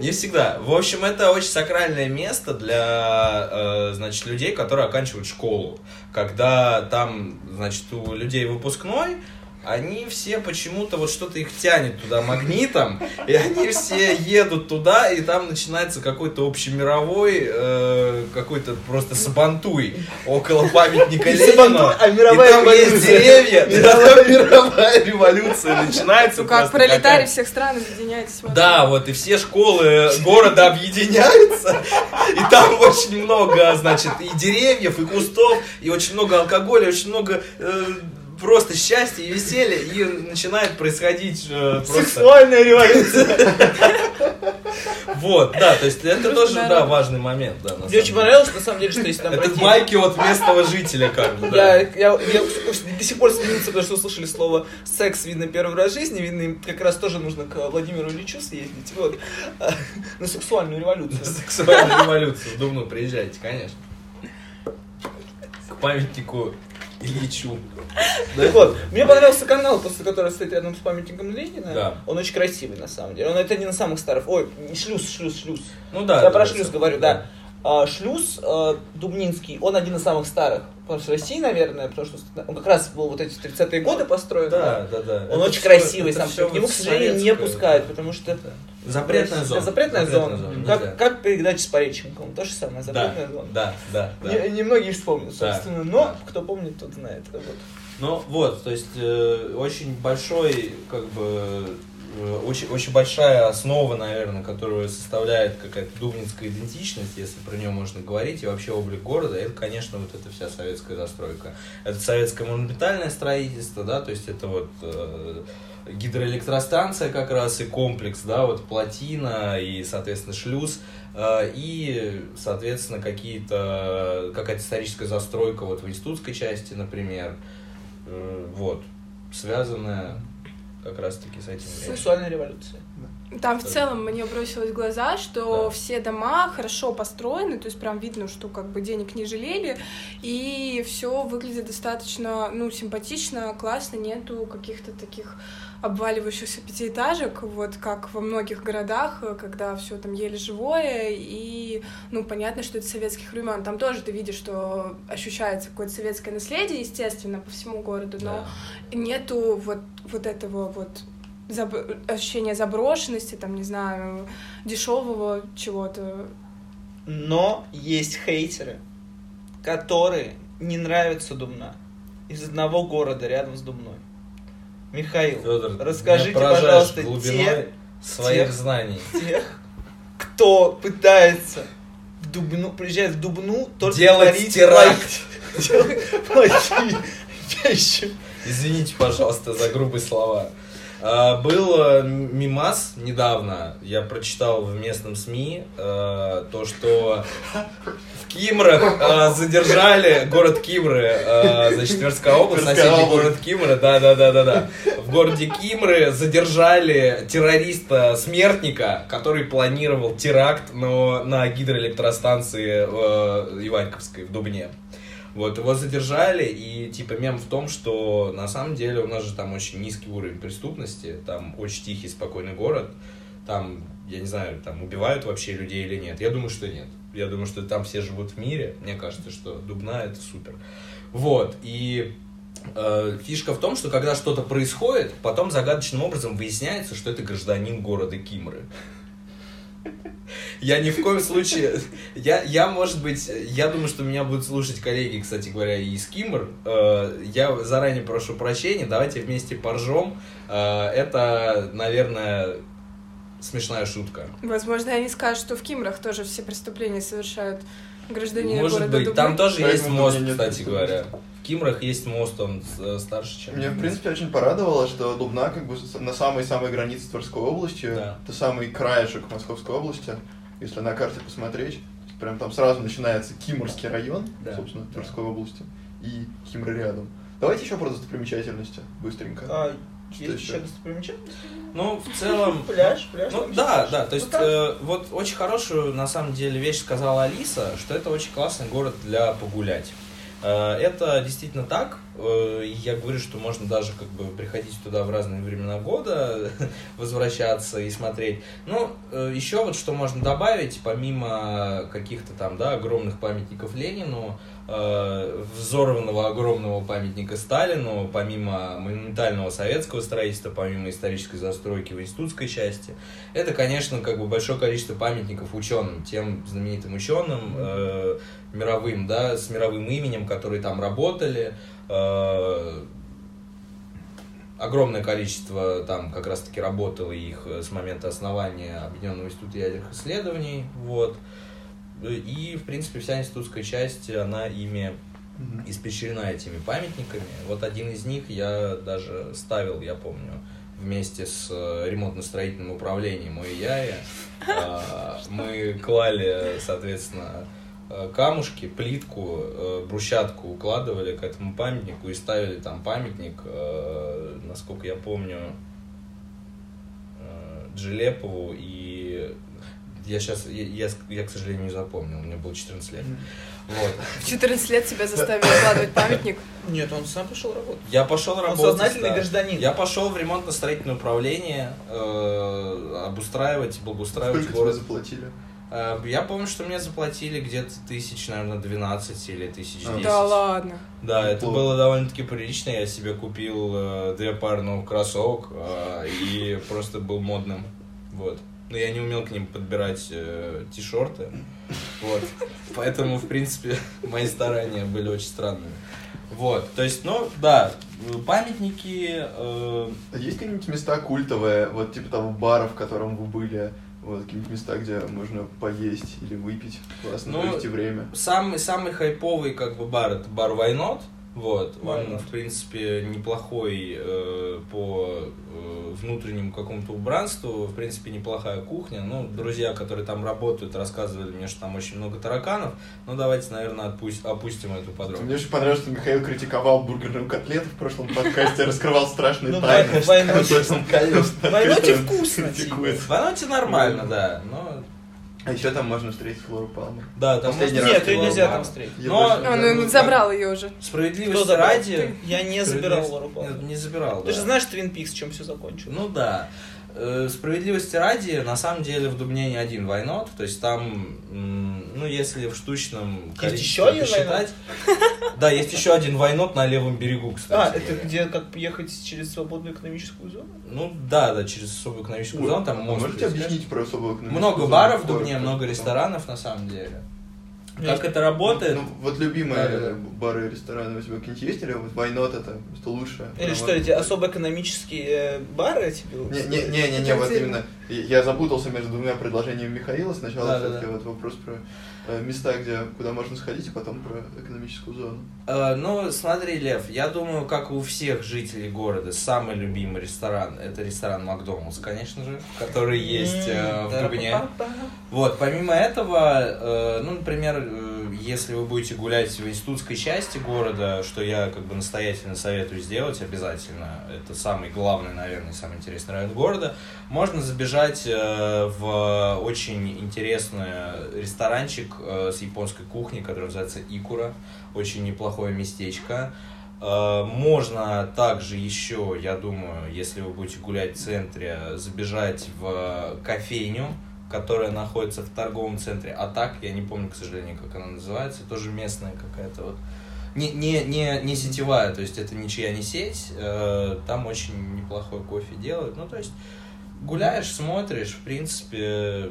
Не всегда. В общем, это очень сакральное место для, э, значит, людей, которые оканчивают школу. Когда там, значит, у людей выпускной, они все почему-то вот что-то их тянет туда магнитом, и они все едут туда, и там начинается какой-то общемировой, э, какой-то просто сабантуй около памятника сабантуй, а мировая и там есть революция. деревья, Мировая да, <laughs> мировая революция начинается. Ну как пролетарии всех стран объединяйтесь. Да, вот, и все школы города объединяются, и там очень много, значит, и деревьев, и кустов, и очень много алкоголя, очень много э, просто счастья и веселья, и начинает происходить э, просто... Сексуальная революция. Вот, да, то есть это тоже, да, важный момент, да, на Мне очень понравилось, на самом деле, что если там Это майки от местного жителя, как бы, да. я, до сих пор смеюсь, потому что услышали слово секс, видно, первый раз в жизни, видно, как раз тоже нужно к Владимиру Ильичу съездить, вот, <laughs> на сексуальную революцию. Сексуальную революцию в Дубну приезжайте, конечно. К памятнику <laughs> Ильичу. Так <laughs> вот, мне понравился канал, после которого стоит рядом с памятником Ленина. Да. Он очень красивый, на самом деле. Он это не на самых старых. Ой, шлюз, шлюз, шлюз. Ну да. Я про да, шлюз говорю, да. А, шлюз э, Дубнинский, он один из самых старых в России, наверное, потому что он как раз был вот эти 30-е годы построен. Да, да, да. Он Это очень всё- красивый сам. всё К нему, к вот сожалению, не пускают, потому что... Запретная Да, зона. Запретная, зона. нельзя. Как, как передача с Пореченковым, то же самое, Да, запретная зона. да, да, да. Не- Немногие вспомнят, Да. собственно, но кто помнит, тот знает. Вот. Ну вот, то есть э, очень большой, как бы, очень, очень большая основа, наверное, которую составляет какая-то дубнинская идентичность, если про нее можно говорить, и вообще облик города, это, конечно, вот эта вся советская застройка. Это советское монументальное строительство, да, то есть это вот э, гидроэлектростанция как раз и комплекс, да, вот плотина и, соответственно, шлюз, э, и, соответственно, какие-то, какая-то историческая застройка вот в институтской части, например, Э, вот, связанная как раз-таки с этим. Сексуальная революция. Там в целом мне бросилось в глаза, что Да. все дома хорошо построены, то есть прям видно, что как бы денег не жалели, и все выглядит достаточно, ну, симпатично, классно, нету каких-то таких обваливающихся пятиэтажек, вот как во многих городах, когда все там еле живое, и, ну, понятно, что это советских времен. Там тоже ты видишь, что ощущается какое-то советское наследие, естественно, по всему городу, но Да. нету вот, вот этого вот заб- ощущения заброшенности, там, не знаю, дешевого чего-то. Но есть хейтеры, которые не нравятся Дубна. Из одного города рядом с Дубной. Михаил, Фёдор, расскажите, пожалуйста, глубиной те, своих тех- знаний. тех, кто пытается в Дубну, приезжает в Дубну, только Делать теракт. делать <laughs> плохие вещи. Извините, пожалуйста, за грубые слова. А, Был э, мимас недавно, я прочитал в местном СМИ, э, то, что в Кимрах э, задержали город Кимры, значит, Тверская область, соседний город Кимры, да, да, да, да, да. В городе Кимры задержали террориста-смертника, который планировал теракт но на гидроэлектростанции Иваньковской в Дубне. Вот, его задержали, и типа мем в том, что на самом деле у нас же там очень низкий уровень преступности, там очень тихий, спокойный город, там, я не знаю, там убивают вообще людей или нет. Я думаю, что нет. Я думаю, что там все живут в мире. Мне кажется, что Дубна это супер. Вот, и Э, Фишка в том, что когда что-то происходит, потом загадочным образом выясняется, что это гражданин города Кимры. Я ни в коем случае... Я, я, может быть, я думаю, что меня будут слушать коллеги, кстати говоря, и из Кимр. Э, Я заранее прошу прощения, давайте вместе поржем. Э, Это, наверное, смешная шутка. Возможно, они скажут, что в Кимрах тоже все преступления совершают гражданины Может города быть, Дубны. там тоже есть Поэтому мост, мне нет кстати говоря. Кимрах есть мост, он э, старше, чем... Меня, в принципе, очень порадовало, что Дубна как бы на самой-самой границе Тверской области, Да. это самый краешек Московской области, если на карте посмотреть, прям там сразу начинается Кимрский район, Да. собственно, Тверской области, и Кимры рядом. Давайте еще про достопримечательности, быстренько. А, Что есть еще? достопримечательности? Ну, в целом... <laughs> Пляж, пляж. Ну да, есть да, то есть Ну, так. э, вот очень хорошую на самом деле вещь сказала Алиса, что это очень классный город для погулять. Э, Это действительно так. Э, Я говорю, что можно даже как бы приходить туда в разные времена года, <laughs> возвращаться и смотреть. Ну, э, еще вот что можно добавить, помимо каких-то там, да, огромных памятников Ленину, взорванного огромного памятника Сталину, помимо монументального советского строительства, помимо исторической застройки в институтской части, это, конечно, как бы большое количество памятников ученым, тем знаменитым ученым э, мировым, да, с мировым именем, которые там работали. Э, огромное количество там как раз-таки работало их э, с момента основания Объединенного института ядерных исследований, вот. И, в принципе, вся институтская часть, она ими испещрена этими памятниками. Вот один из них я даже ставил, я помню, вместе с э, ремонтно-строительным управлением ОИЯИ. А, <laughs> Мы клали, соответственно, э, камушки, плитку, э, брусчатку укладывали к этому памятнику и ставили там памятник, насколько я помню, Джилепову и я сейчас, я, я, я, к сожалению, не запомнил, мне было 14 лет. Вот. В 14 лет себя заставили укладывать памятник. Нет, он сам пошел работать. Я пошел Он работать. сознательный да. гражданин. Я пошел в ремонтно-строительное управление э, обустраивать, благоустраивать Сколько тебе город. заплатили? Э, я помню, что мне заплатили где-то тысяч, наверное, 12 или тысяч А. 10. Да ладно. Да, это Неплохо. было довольно-таки прилично. Я себе купил э, две пары новых кроссовок э, и просто был модным. Вот. Но я не умел к ним подбирать э, ти-шорты. Вот. Поэтому, в принципе, <laughs> мои старания были очень странными. Вот. То есть, ну, да, памятники. э, А есть какие-нибудь места культовые, вот типа того бара, в котором вы были, вот какие-нибудь места, где можно поесть или выпить, классно Ну, провести время? самый, самый хайповый как бы бар это бар Вайнот. Вот, он, Why not? в принципе, неплохой э, по э, внутреннему какому-то убранству, в принципе, неплохая кухня. Ну, друзья, которые там работают, рассказывали мне, что там очень много тараканов. Ну, давайте, наверное, отпусть, опустим эту Мне подробность. очень понравилось, что Михаил критиковал бургерную котлету в прошлом подкасте, раскрывал страшные Ну, тайны. в Вайноте- Собственно, колес, В Вайноте который вкусно, критикует. В Вайноте нормально, да, но... А еще там можно встретить Флору Палмер. Да, там Последний можно- раз Нет, ее нельзя там встретить. Я Но- не Он ну, забрал ее уже. Справедливости Кто ради... Я не забирал Лору Палмер. Нет, Не забирал, Ты да. же знаешь Твин Пикс, чем все закончилось. Ну да. Э, Справедливости ради, на самом деле в Дубне не один войнот, то есть там, м, ну если в штучном количестве еще один посчитать- Да, есть еще один войнот на левом берегу, А, кстати. это говоря. где как ехать через свободную экономическую зону? Ну да, да, через особую экономическую зону, там а мост Можете есть, объяснить про особую экономическую Много зону? баров в Дубне, много ресторанов на самом деле. Как это работает? Ну, вот любимые Да-да-да. бары и рестораны у тебя какие-нибудь есть? Или вот Вайнот это просто лучшее? Или что, эти особо экономические э, бары тебе? Не-не-не, вот именно. Я запутался между двумя предложениями Михаила. Сначала Да-да-да. все-таки вот вопрос про места, где, куда можно сходить, а потом про экономическую зону. Э, Ну, смотри, Лев, я думаю, как у всех жителей города, самый любимый ресторан это ресторан Макдоналдс, конечно же, который есть э, в Дубне. Вот, помимо этого, э, ну, например, э, если вы будете гулять в институтской части города, что я как бы настоятельно советую сделать обязательно, это самый главный, наверное, самый интересный район города, можно забежать э, в очень интересный ресторанчик э, с японской кухней, который называется Икура, очень неплохое местечко. Э, Можно также еще, я думаю, если вы будете гулять в центре, забежать в кофейню, которая находится в торговом центре Атак. Я не помню, к сожалению, как она называется. Тоже местная какая-то вот не, не, не, не сетевая, то есть это ничья не сеть, э, там очень неплохой кофе делают. Ну, то есть гуляешь, смотришь, в принципе,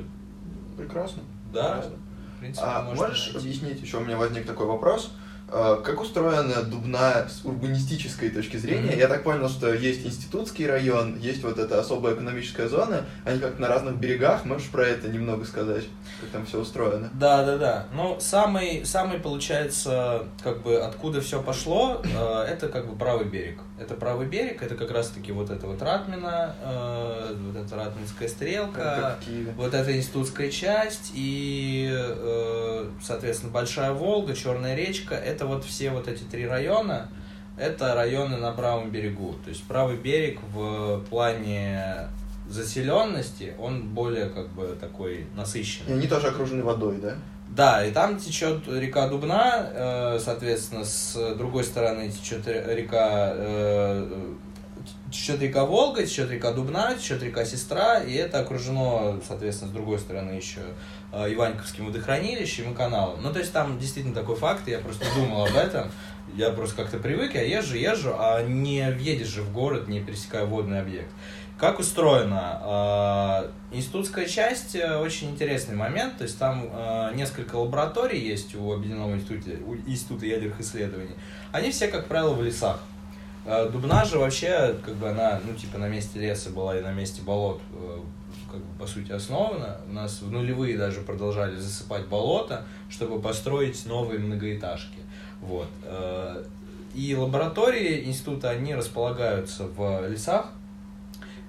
Прекрасно. да, Прекрасно. Принципе, А можно можешь найти. объяснить, еще у меня возник такой вопрос. Как устроена Дубна с урбанистической точки зрения? Мгм. Я так понял, что есть институтский район, есть вот эта особая экономическая зона, они как на разных берегах. Можешь про это немного сказать, как там все устроено? Да, да, да. Ну, самый, самый, получается, как бы откуда все пошло, э, это как бы правый берег. Это правый берег, это как раз-таки вот это вот Ратмина, э, вот эта Ратминская стрелка, вот эта институтская часть и, э, соответственно, Большая Волга, Черная речка, это вот все вот эти три района, это районы на правом берегу. То есть правый берег в плане заселенности, он более как бы такой И насыщенный. они тоже окружены водой, да? Да, и там течет река Дубна, э, соответственно, с другой стороны течет ре- река э, течет река Волга, течет река Дубна, течет река Сестра, и это окружено, соответственно, с другой стороны еще Иваньковским водохранилищем и каналом. Ну, то есть там действительно такой факт, я просто думал об этом, я просто как-то привык, я езжу, езжу, а не въедешь же в город, не пересекая водный объект. Как устроено? Э, Институтская часть э, очень интересный момент, то есть там э, несколько лабораторий есть у Объединенного института, у Института ядерных исследований. Они все, как правило, в лесах. Э, Дубна же вообще, как бы она, ну, типа, на месте леса была и на месте болот, э, как бы, по сути, основана. У нас в нулевые даже продолжали засыпать болото, чтобы построить новые многоэтажки. Вот. Э, И лаборатории института, они располагаются в лесах,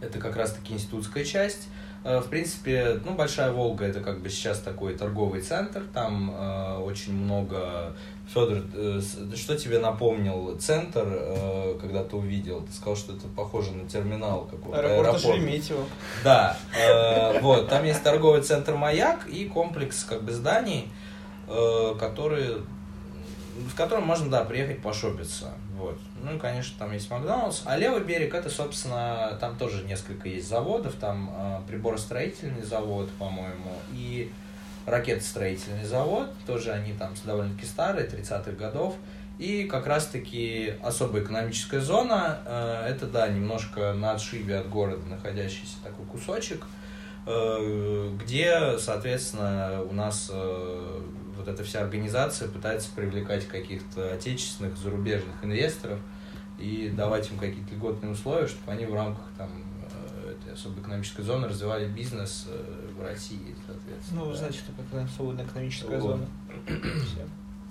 это как раз-таки институтская часть. Э, В принципе, ну, Большая Волга это как бы сейчас такой торговый центр, там э, очень много... Федор, э, что тебе напомнил центр, э, когда ты увидел? Ты сказал, что это похоже на терминал какой-то. Аэропорт Шереметьево. Да, э, вот, там есть торговый центр «Маяк» и комплекс как бы зданий, которые, в котором можно, да, приехать пошопиться, вот. Ну и, конечно, там есть Макдональдс, а левый берег, это, собственно, там тоже несколько есть заводов, там э, приборостроительный завод, по-моему, и ракетостроительный завод, тоже они там довольно-таки старые, 30-х годов, и как раз-таки особая экономическая зона, э, это, да, немножко на отшибе от города находящийся такой кусочек, э, где, соответственно, у нас э, вот эта вся организация пытается привлекать каких-то отечественных, зарубежных инвесторов и давать им какие-то льготные условия, чтобы они в рамках там этой особой экономической зоны развивали бизнес э, в России, соответственно. Ну, вы да. знаете, что такое свободная экономическая Вот. зона. <clears throat>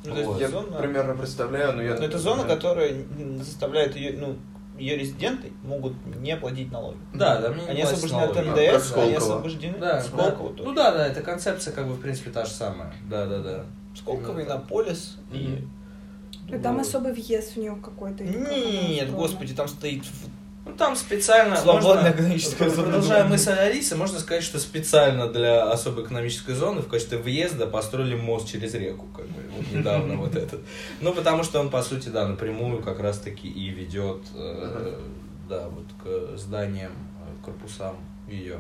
Ну, то есть Я зона- примерно представляю, но я... Ну, это зона, которая заставляет ее, ну, ее резиденты могут не платить налоги. Да, да, мне не Они освобождены от налоги. Как НДС, они Сколково. освобождены. Да, Сколково да. тоже. Ну да, да, эта концепция как бы в принципе та же самая. Да, да, да. Сколково, так. Иннополис и... Ну, Там Вот. особый въезд в нее какой-то. Нет, господи, там стоит... Ну там специально. Свободная можно- экономическая зона. Продолжая мысль Алисы, можно сказать, что специально для особой экономической зоны в качестве въезда построили мост через реку, как бы вот недавно вот этот. Ну, потому что он, по сути, да, напрямую как раз-таки и ведет, э, да, вот к зданиям, э, корпусам ее.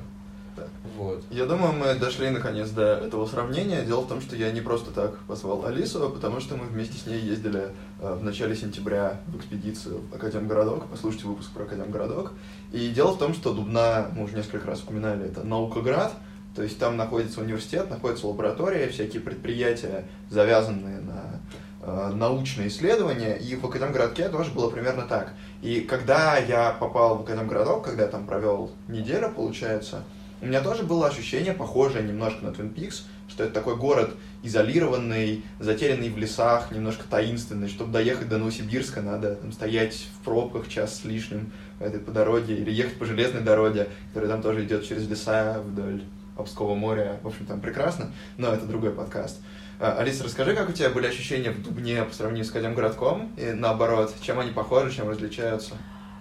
Вот. Я думаю, мы дошли наконец до этого сравнения. Дело в том, что я не просто так позвал Алису, а потому что мы вместе с ней ездили э, в начале сентября в экспедицию в Академгородок, послушайте выпуск про Академгородок. И дело в том, что Дубна, мы уже несколько раз упоминали, это наукоград, то есть там находится университет, находится лаборатория, всякие предприятия, завязанные на э, научные исследования, и в Академгородке тоже было примерно так. И когда я попал в Академгородок, когда я там провел неделю, получается, у меня тоже было ощущение, похожее немножко на Twin Peaks, что это такой город изолированный, затерянный в лесах, немножко таинственный. Чтобы доехать до Новосибирска, надо там, стоять в пробках час с лишним этой по дороге, или ехать по железной дороге, которая там тоже идет через леса вдоль Обского моря. В общем, там прекрасно, но это другой подкаст. А, Алиса, расскажи, как у тебя были ощущения в Дубне по сравнению с Академгородком, и наоборот, чем они похожи, чем различаются?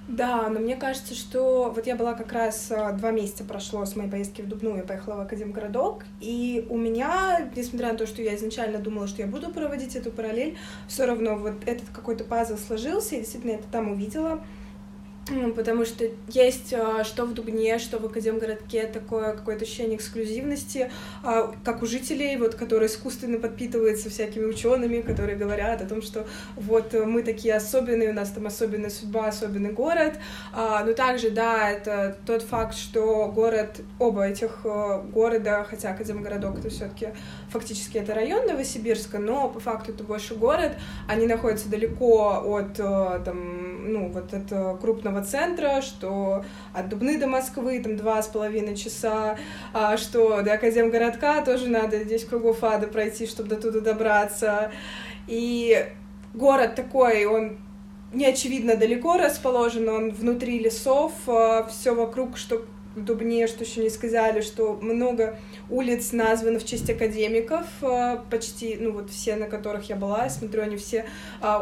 Да, но мне кажется, что вот я была как раз а, два месяца прошло с моей поездки в Дубну, я поехала в Академгородок, и у меня, несмотря на то, что я изначально думала, что я буду проводить эту параллель, все равно вот этот какой-то пазл сложился, я действительно это там увидела. Потому что есть а, что в Дубне, что в Академгородке такое какое-то ощущение эксклюзивности, а, как у жителей, вот, которые искусственно подпитываются всякими учеными, которые говорят о том, что вот э, мы такие особенные, у нас там особенная судьба, особенный город. А, Но также, да, это тот факт, что город, оба этих э, города, хотя Академгородок это все-таки фактически это район Новосибирска, но по факту это больше город, они находятся далеко от э, там, ну, вот от крупного центра, что от Дубны до Москвы там два с половиной часа, а что до Академгородка тоже надо здесь кругов ада пройти, чтобы до туда добраться. И город такой, он не очевидно далеко расположен, он внутри лесов, все вокруг, что в Дубне, что еще не сказали, что много улиц названы в честь академиков, почти, ну вот все, на которых я была, я смотрю, они все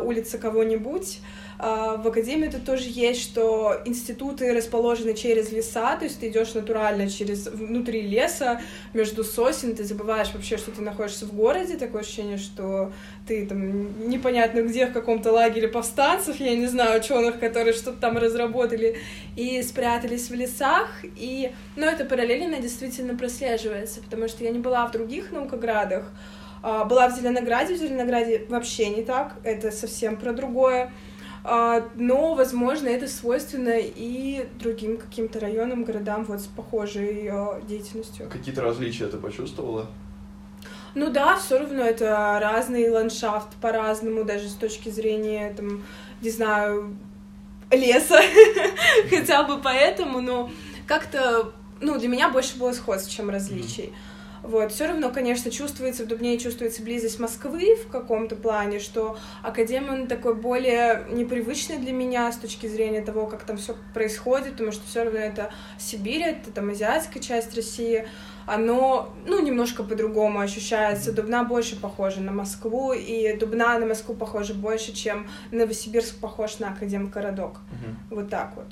улицы кого-нибудь. А, в академии это тоже есть, что институты расположены через леса, то есть ты идешь натурально через внутри леса, между сосен, ты забываешь вообще, что ты находишься в городе, такое ощущение, что ты там непонятно где, в каком-то лагере повстанцев, я не знаю, ученых, которые что-то там разработали и спрятались в лесах, и, но это параллельно действительно прослеживается, потому что я не была в других наукоградах, а, была в Зеленограде, в Зеленограде вообще не так, это совсем про другое. А, но, возможно, это свойственно и другим каким-то районам, городам вот с похожей а, деятельностью. Какие-то различия ты почувствовала? Ну да, все равно это разный ландшафт по-разному, даже с точки зрения, там, не знаю, леса, <laughs> хотя бы поэтому, но как-то, ну, для меня больше было сходств, чем различий. Mm-hmm. Вот, все равно, конечно, чувствуется, в Дубне чувствуется близость Москвы в каком-то плане, что Академия, он такой более непривычный для меня с точки зрения того, как там все происходит, потому что все равно это Сибирь, это там азиатская часть России, оно, ну, немножко по-другому ощущается. Дубна больше похожа на Москву, и Дубна на Москву похожа больше, чем Новосибирск похож на Академгородок. Угу. Вот так вот.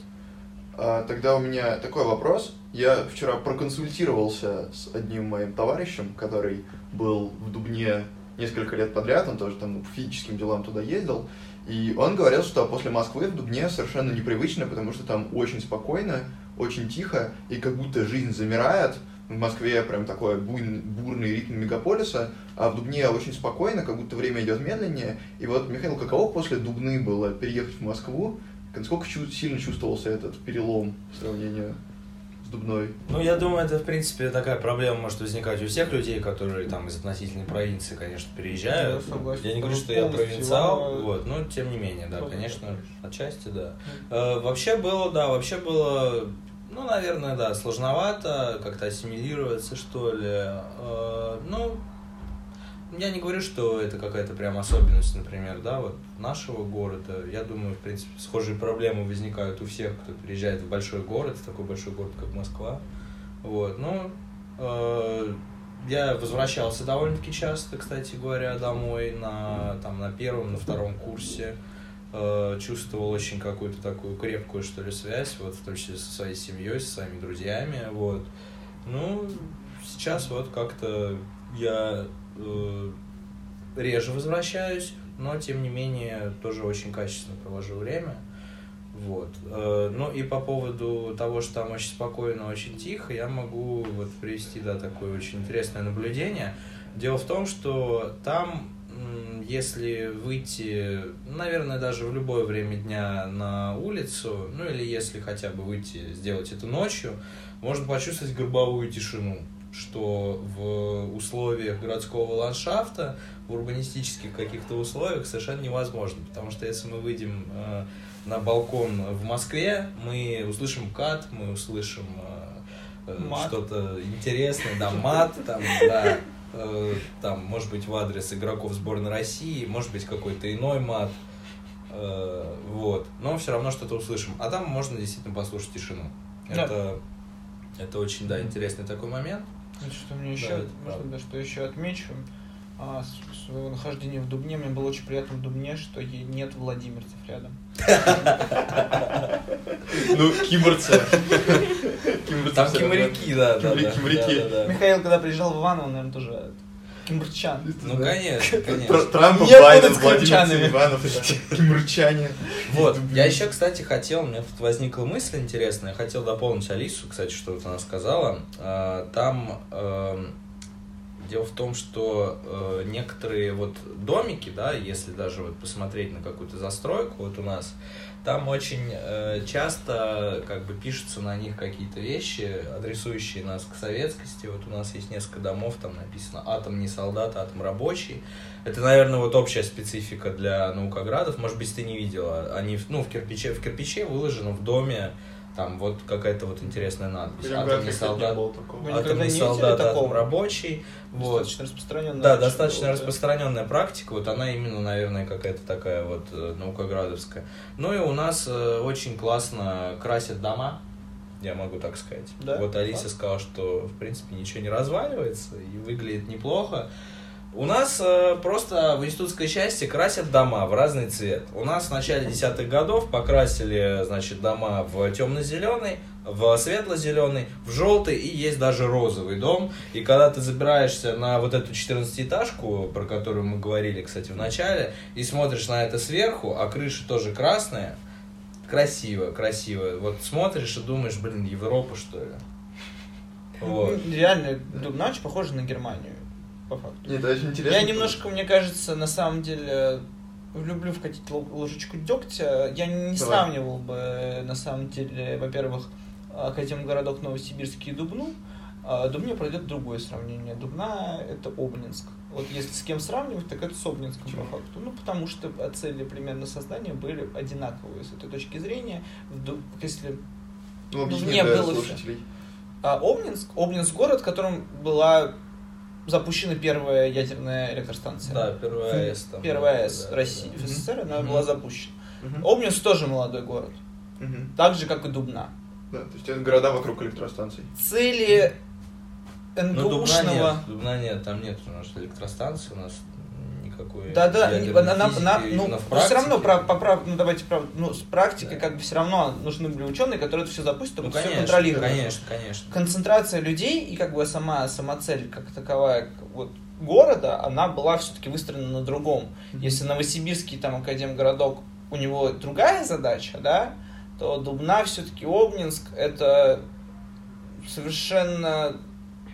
А, тогда у меня такой вопрос. Я вчера проконсультировался с одним моим товарищем, который был в Дубне несколько лет подряд, он тоже там по физическим делам туда ездил, и он говорил, что после Москвы в Дубне совершенно непривычно, потому что там очень спокойно, очень тихо, и как будто жизнь замирает. В Москве прям такой бурный ритм мегаполиса, а в Дубне очень спокойно, как будто время идет медленнее. И вот, Михаил, каково после Дубны было переехать в Москву? Насколько сильно чувствовался этот перелом в сравнении с Дубной? Ну, я думаю, это, в принципе, такая проблема может возникать у всех людей, которые там из относительной провинции, конечно, переезжают. Я, согласен, я не говорю, что я провинциал, вот, но тем не менее, да, конечно, отчасти, да. Э, вообще было, да, вообще было ну, наверное, да, сложновато как-то ассимилироваться, что ли. Э, ну, я не говорю, что это какая-то прям особенность, например, да, вот нашего города. Я думаю, в принципе, схожие проблемы возникают у всех, кто приезжает в большой город, в такой большой город, как Москва. Вот, ну, э, я возвращался довольно-таки часто, кстати говоря, домой на, там, на первом, на втором курсе. Э, чувствовал очень какую-то такую крепкую, что ли, связь, вот, в том числе со своей семьей, со своими друзьями, вот. Ну, сейчас вот как-то я э, реже возвращаюсь, но тем не менее тоже очень качественно провожу время. Вот. Э, ну и по поводу того, что там очень спокойно, очень тихо, я могу вот привести, да, такое очень интересное наблюдение. Дело в том, что там, если выйти, наверное, даже в любое время дня на улицу, ну или если хотя бы выйти, сделать это ночью, можно почувствовать гробовую тишину что в условиях городского ландшафта, в урбанистических каких-то условиях совершенно невозможно. Потому что если мы выйдем э, на балкон в Москве, мы услышим кат, мы услышим э, э что-то интересное, да, мат, там, да, э, там, может быть, в адрес игроков сборной России, может быть, какой-то иной мат, э, вот, но все равно что-то услышим. А там можно действительно послушать тишину. Да. Это, это очень, да, интересный такой момент. Что мне еще, да, может, да, что еще отмечу, а, своего нахождения в Дубне, мне было очень приятно в Дубне, что нет владимирцев рядом. Ну, киборцы. Там киморяки, да, да. Михаил, когда приезжал в Иваново, наверное, тоже Кимбрчан. Ну, конечно, конечно. Трамп, Байден, Владимир. Селиванов, кимрчане. Вот, я еще, кстати, хотел, у меня тут возникла мысль интересная, я хотел дополнить Алису, кстати, что вот она сказала. А, Там эм, дело в том, что э, некоторые вот домики, да, если даже вот посмотреть на какую-то застройку, вот у нас, там очень э, часто как бы пишутся на них какие-то вещи, адресующие нас к советскости. Вот у нас есть несколько домов, там написано «Атом не солдат, атом рабочий». Это, наверное, вот общая специфика для наукоградов. Может быть, ты не видела. Они, ну, в кирпиче, в кирпиче выложено в доме, там вот какая-то вот интересная надпись. Атом не солдат, никогда атом не солдат, атом рабочий. Вот. Достаточно распространенная. Да, достаточно была, да. распространенная практика, вот она именно, наверное, какая-то такая вот э, наукоградовская. Ну и у нас э, очень классно красят дома, я могу так сказать. Да? Вот Алиса Факт. сказала, что в принципе ничего не разваливается и выглядит неплохо. У нас э, просто в институтской части красят дома в разный цвет. У нас в начале десятых годов покрасили, значит, дома в темно-зеленый, в светло-зеленый, в желтый и есть даже розовый дом. И когда ты забираешься на вот эту 14-этажку, про которую мы говорили, кстати, в начале, и смотришь на это сверху, а крыша тоже красная, красиво, красиво. Вот смотришь и думаешь, блин, Европа, что ли? Вот. Реально, Дубна очень похожа на Германию, по факту. Нет, это очень интересно. Я немножко, мне кажется, на самом деле люблю вкатить ло- ложечку дегтя. Я не Давай. сравнивал бы, на самом деле, во-первых, Академгородок Новосибирский и Дубну. А Дубне пройдет другое сравнение. Дубна — это Обнинск. Вот если с кем сравнивать, так это с Обнинском Почему? по факту. Ну, потому что цели примерно создания были одинаковые с этой точки зрения. В Ду- Если Ну, объясни не для было слушателей. а Обнинск, Обнинск город, в котором была запущена первая ядерная электростанция. Да, первая АЭС там. Первая АЭС да, России, да. в СССР, она Мгм. была запущена. Мгм. Обнинск тоже молодой город, Мгм. так же, как и Дубна. Да, то есть это города вокруг электростанций. Цели Ну, Дубна нет, НГУшного... Дубна нет, там нет, потому что электростанции у нас ядерной она, она- физики она- именно ну, но все равно, практике. про, поправ- ну, давайте, прав- ну, с практикой, Да. как бы, все равно нужны были ученые, которые это все запустят, Ну, чтобы все конечно, контролировать. конечно, конечно. концентрация людей и как бы сама, сама цель как таковая вот, города, она была все-таки выстроена на другом. Если Новосибирский там Академгородок, у него другая задача, да, то Дубна все-таки Обнинск это совершенно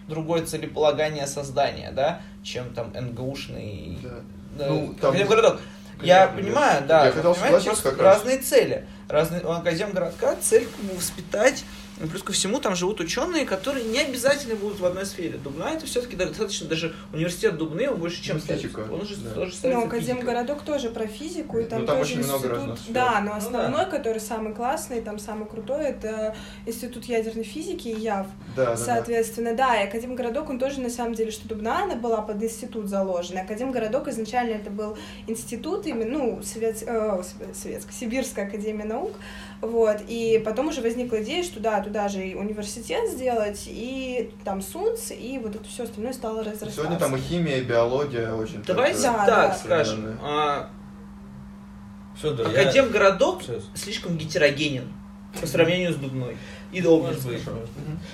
другое целеполагание создания, да, чем там НГУшный Да. Ну, там- Академгородок. Я Конечно, понимаю, да, я хотел согласиться как раз. разные цели. Разные, у Академгородка цель воспитать, и плюс ко всему там живут ученые, которые не обязательно будут в одной сфере. Дубна это все-таки достаточно, даже университет Дубны, он больше чем Ну, физика. Он же да. тоже Ну. Академгородок тоже про физику, и там, Ну, там тоже очень много институт. разных сфер. Да, но Ну, основной, который самый классный, там самый крутой, это Институт ядерной физики и ЯВ. Да, да, да. Соответственно, да, и Академгородок, он тоже на самом деле, что Дубна, она была под институт заложена. Академгородок изначально это был институт, именно, ну, совет, э, советская, Сибирская академия наук, вот, и потом уже возникла идея, что да, туда же и университет сделать, и там СУНЦ, и вот это все остальное стало разрастаться. Сегодня там и химия, и биология очень... Давайте так, Да, так да. скажем. а, Федор, я... Академгородок Сейчас. слишком гетерогенен по сравнению с Дубной. И быть, может быть.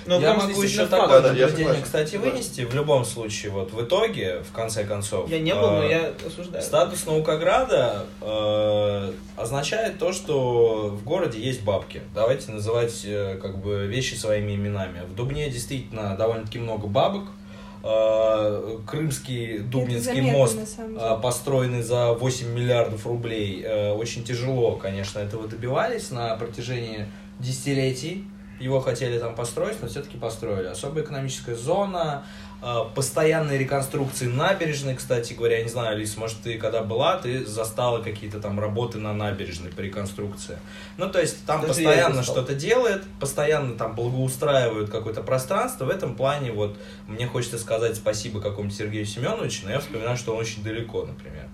Ну, я могу еще такое наблюдение, кстати, вынести. В любом случае, вот в итоге, в конце концов... Я не был, но э, я осуждаю. Статус Наукограда э, означает то, что в городе есть бабки. Давайте называть э, как бы вещи своими именами. В Дубне действительно довольно-таки много бабок. Э, Крымский Дубнинский заметно, мост построенный за 8 миллиардов рублей. Очень тяжело, конечно, этого добивались на протяжении десятилетий. Его хотели там построить, но все-таки построили. Особая экономическая зона, э, постоянные реконструкции набережной, кстати говоря, я не знаю, Алис, может, ты когда была, ты застала какие-то там работы на набережной по реконструкции. Ну, то есть там Даже постоянно что-то делает, постоянно там благоустраивают какое-то пространство. В этом плане вот мне хочется сказать спасибо какому-то Сергею Семеновичу, но я вспоминаю, что он очень далеко, например.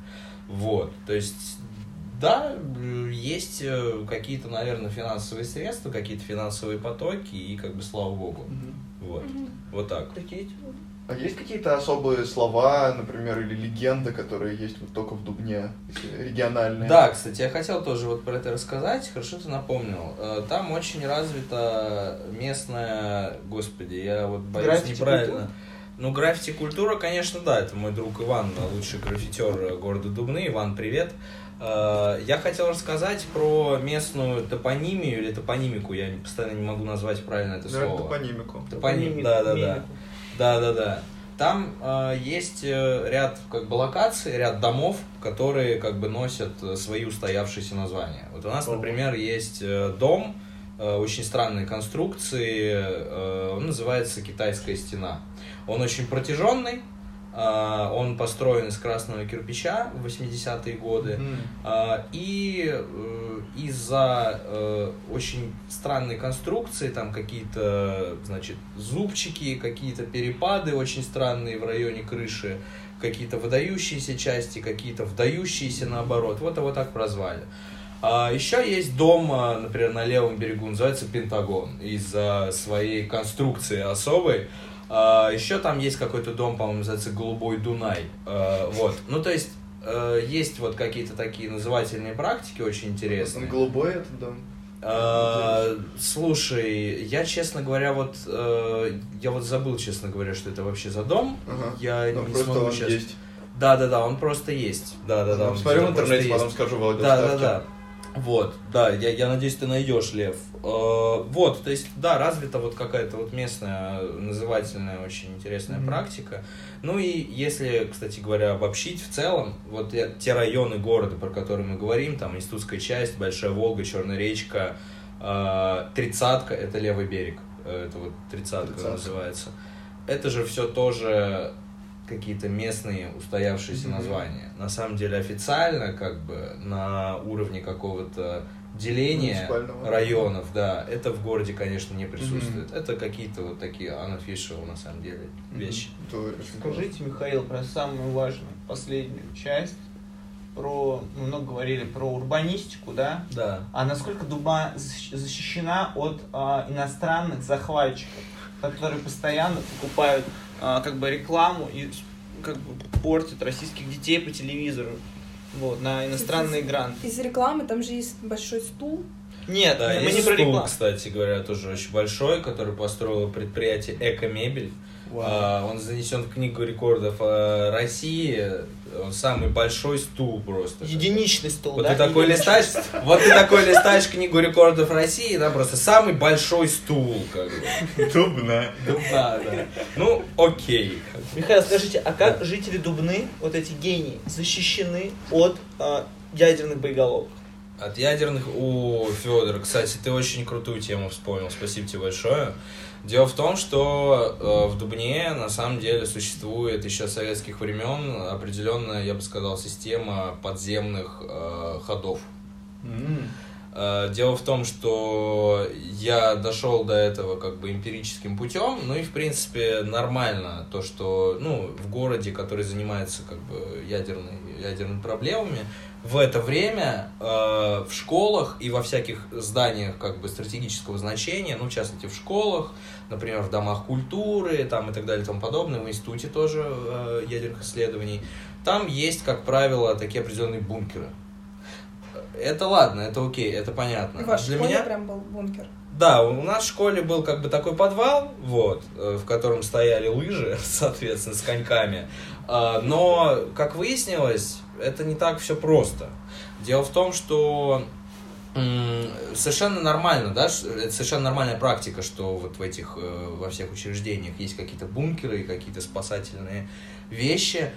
Вот, то есть да, э, есть э, какие-то, наверное, финансовые средства, какие-то финансовые потоки, и как бы слава богу. Мгм. Вот, Мгм. вот так. А есть какие-то особые слова, например, или легенды, которые есть вот только в Дубне, региональные? Да, кстати, я хотел тоже вот про это рассказать, хорошо ты напомнил. Э, Там очень развита местная, господи, я вот боюсь Граффити неправильно. культура? Ну, граффити-культура, конечно, да, это мой друг Иван, лучший граффитер города Дубны. Иван, привет. Э, Я хотел рассказать про местную топонимию или топонимику, я постоянно не могу назвать правильно это слово. топонимику. Топоним, да, да, да. Да, да, да. Там э, есть э, ряд как бы локаций, ряд домов, которые как бы носят э, свои устоявшиеся названия. Вот у нас, например, есть э, дом э, очень странной конструкции, э, он называется Китайская стена. Он очень протяженный, э, он построен из красного кирпича в 80-е годы. А, И э, из-за э, очень странной конструкции, там какие-то, значит, зубчики, какие-то перепады очень странные в районе крыши, какие-то выдающиеся части, какие-то вдающиеся наоборот. Вот его так прозвали. А еще есть дом, а, например, на левом берегу, называется Пентагон, из-за своей конструкции особой. А, еще там есть какой-то дом, по-моему, называется Голубой Дунай. А, вот. Ну, то есть, э, есть вот какие-то такие назывательные практики очень интересные. Голубой этот дом. А, слушай, я, честно говоря, вот э, я вот забыл, честно говоря, что это вообще за дом. Ага. Я Ну, не смогу он сейчас. есть. Да, да, да, он просто есть. Да, да, да. он Смотрю в интернете, потом скажу Да, да, да. Вот, да, я, я надеюсь, ты найдешь, Лев. Э, Вот, то есть, да, развита вот какая-то вот местная назывательная очень интересная Мгм. практика. Ну и если, кстати говоря, обобщить в целом, вот те районы города, про которые мы говорим, там Институтская часть, Большая Волга, Черная речка, э, Тридцатка, это левый берег, э, это вот Тридцатка. называется. Это же все тоже какие-то местные устоявшиеся Мгм. названия. На самом деле официально, как бы на уровне какого-то деления районов, да, это в городе, конечно, не присутствует. Это какие-то вот такие unofficial, на самом деле, вещи. Очень Скажите, Михаил, про самую важную, последнюю часть. Про, мы много говорили про урбанистику, да? Да. А насколько Дуба защ- защищена от а, иностранных захватчиков, которые постоянно покупают как бы рекламу и как бы портят российских детей по телевизору вот, на иностранные гранты? Из рекламы там же есть большой стул. Нет, Да, мы есть не про стул, кстати говоря, тоже очень большой, который построило предприятие «Эко-мебель». А, Он занесен в книгу рекордов а, России. Он самый большой стул просто. Единичный стол, Вот да? ты такой листаешь, <laughs> вот ты такой листаешь книгу рекордов России, да, просто самый большой стул, как бы. Дубна. Да, да. Ну, окей. Михаил, скажите, а как жители Дубны, вот эти гении, защищены от а, ядерных боеголовок? От ядерных... О, Федор, кстати, ты очень крутую тему вспомнил. Спасибо тебе большое. Дело в том, что э, в Дубне на самом деле существует еще с советских времен определенная, я бы сказал, система подземных э, ходов. М. Э, Дело в том, что я дошел до этого как бы эмпирическим путем, ну и в принципе нормально то, что ну, в городе, который занимается как бы ядерной, ядерными проблемами, в это время э, в школах и во всяких зданиях как бы стратегического значения, ну в частности в школах, например, в домах культуры там и так далее и тому подобное, в институте тоже э, ядерных исследований, там есть, как правило, такие определенные бункеры. Это ладно, это окей, это понятно. В вашей Для школе меня, прям был бункер. да, у нас в школе был как бы такой подвал, вот, э, в котором стояли лыжи, <laughs> соответственно, с коньками. А, Но, как выяснилось, это не так все просто. Дело в том, что совершенно нормально, да, это совершенно нормальная практика, что вот в этих, э, во всех учреждениях есть какие-то бункеры и какие-то спасательные вещи.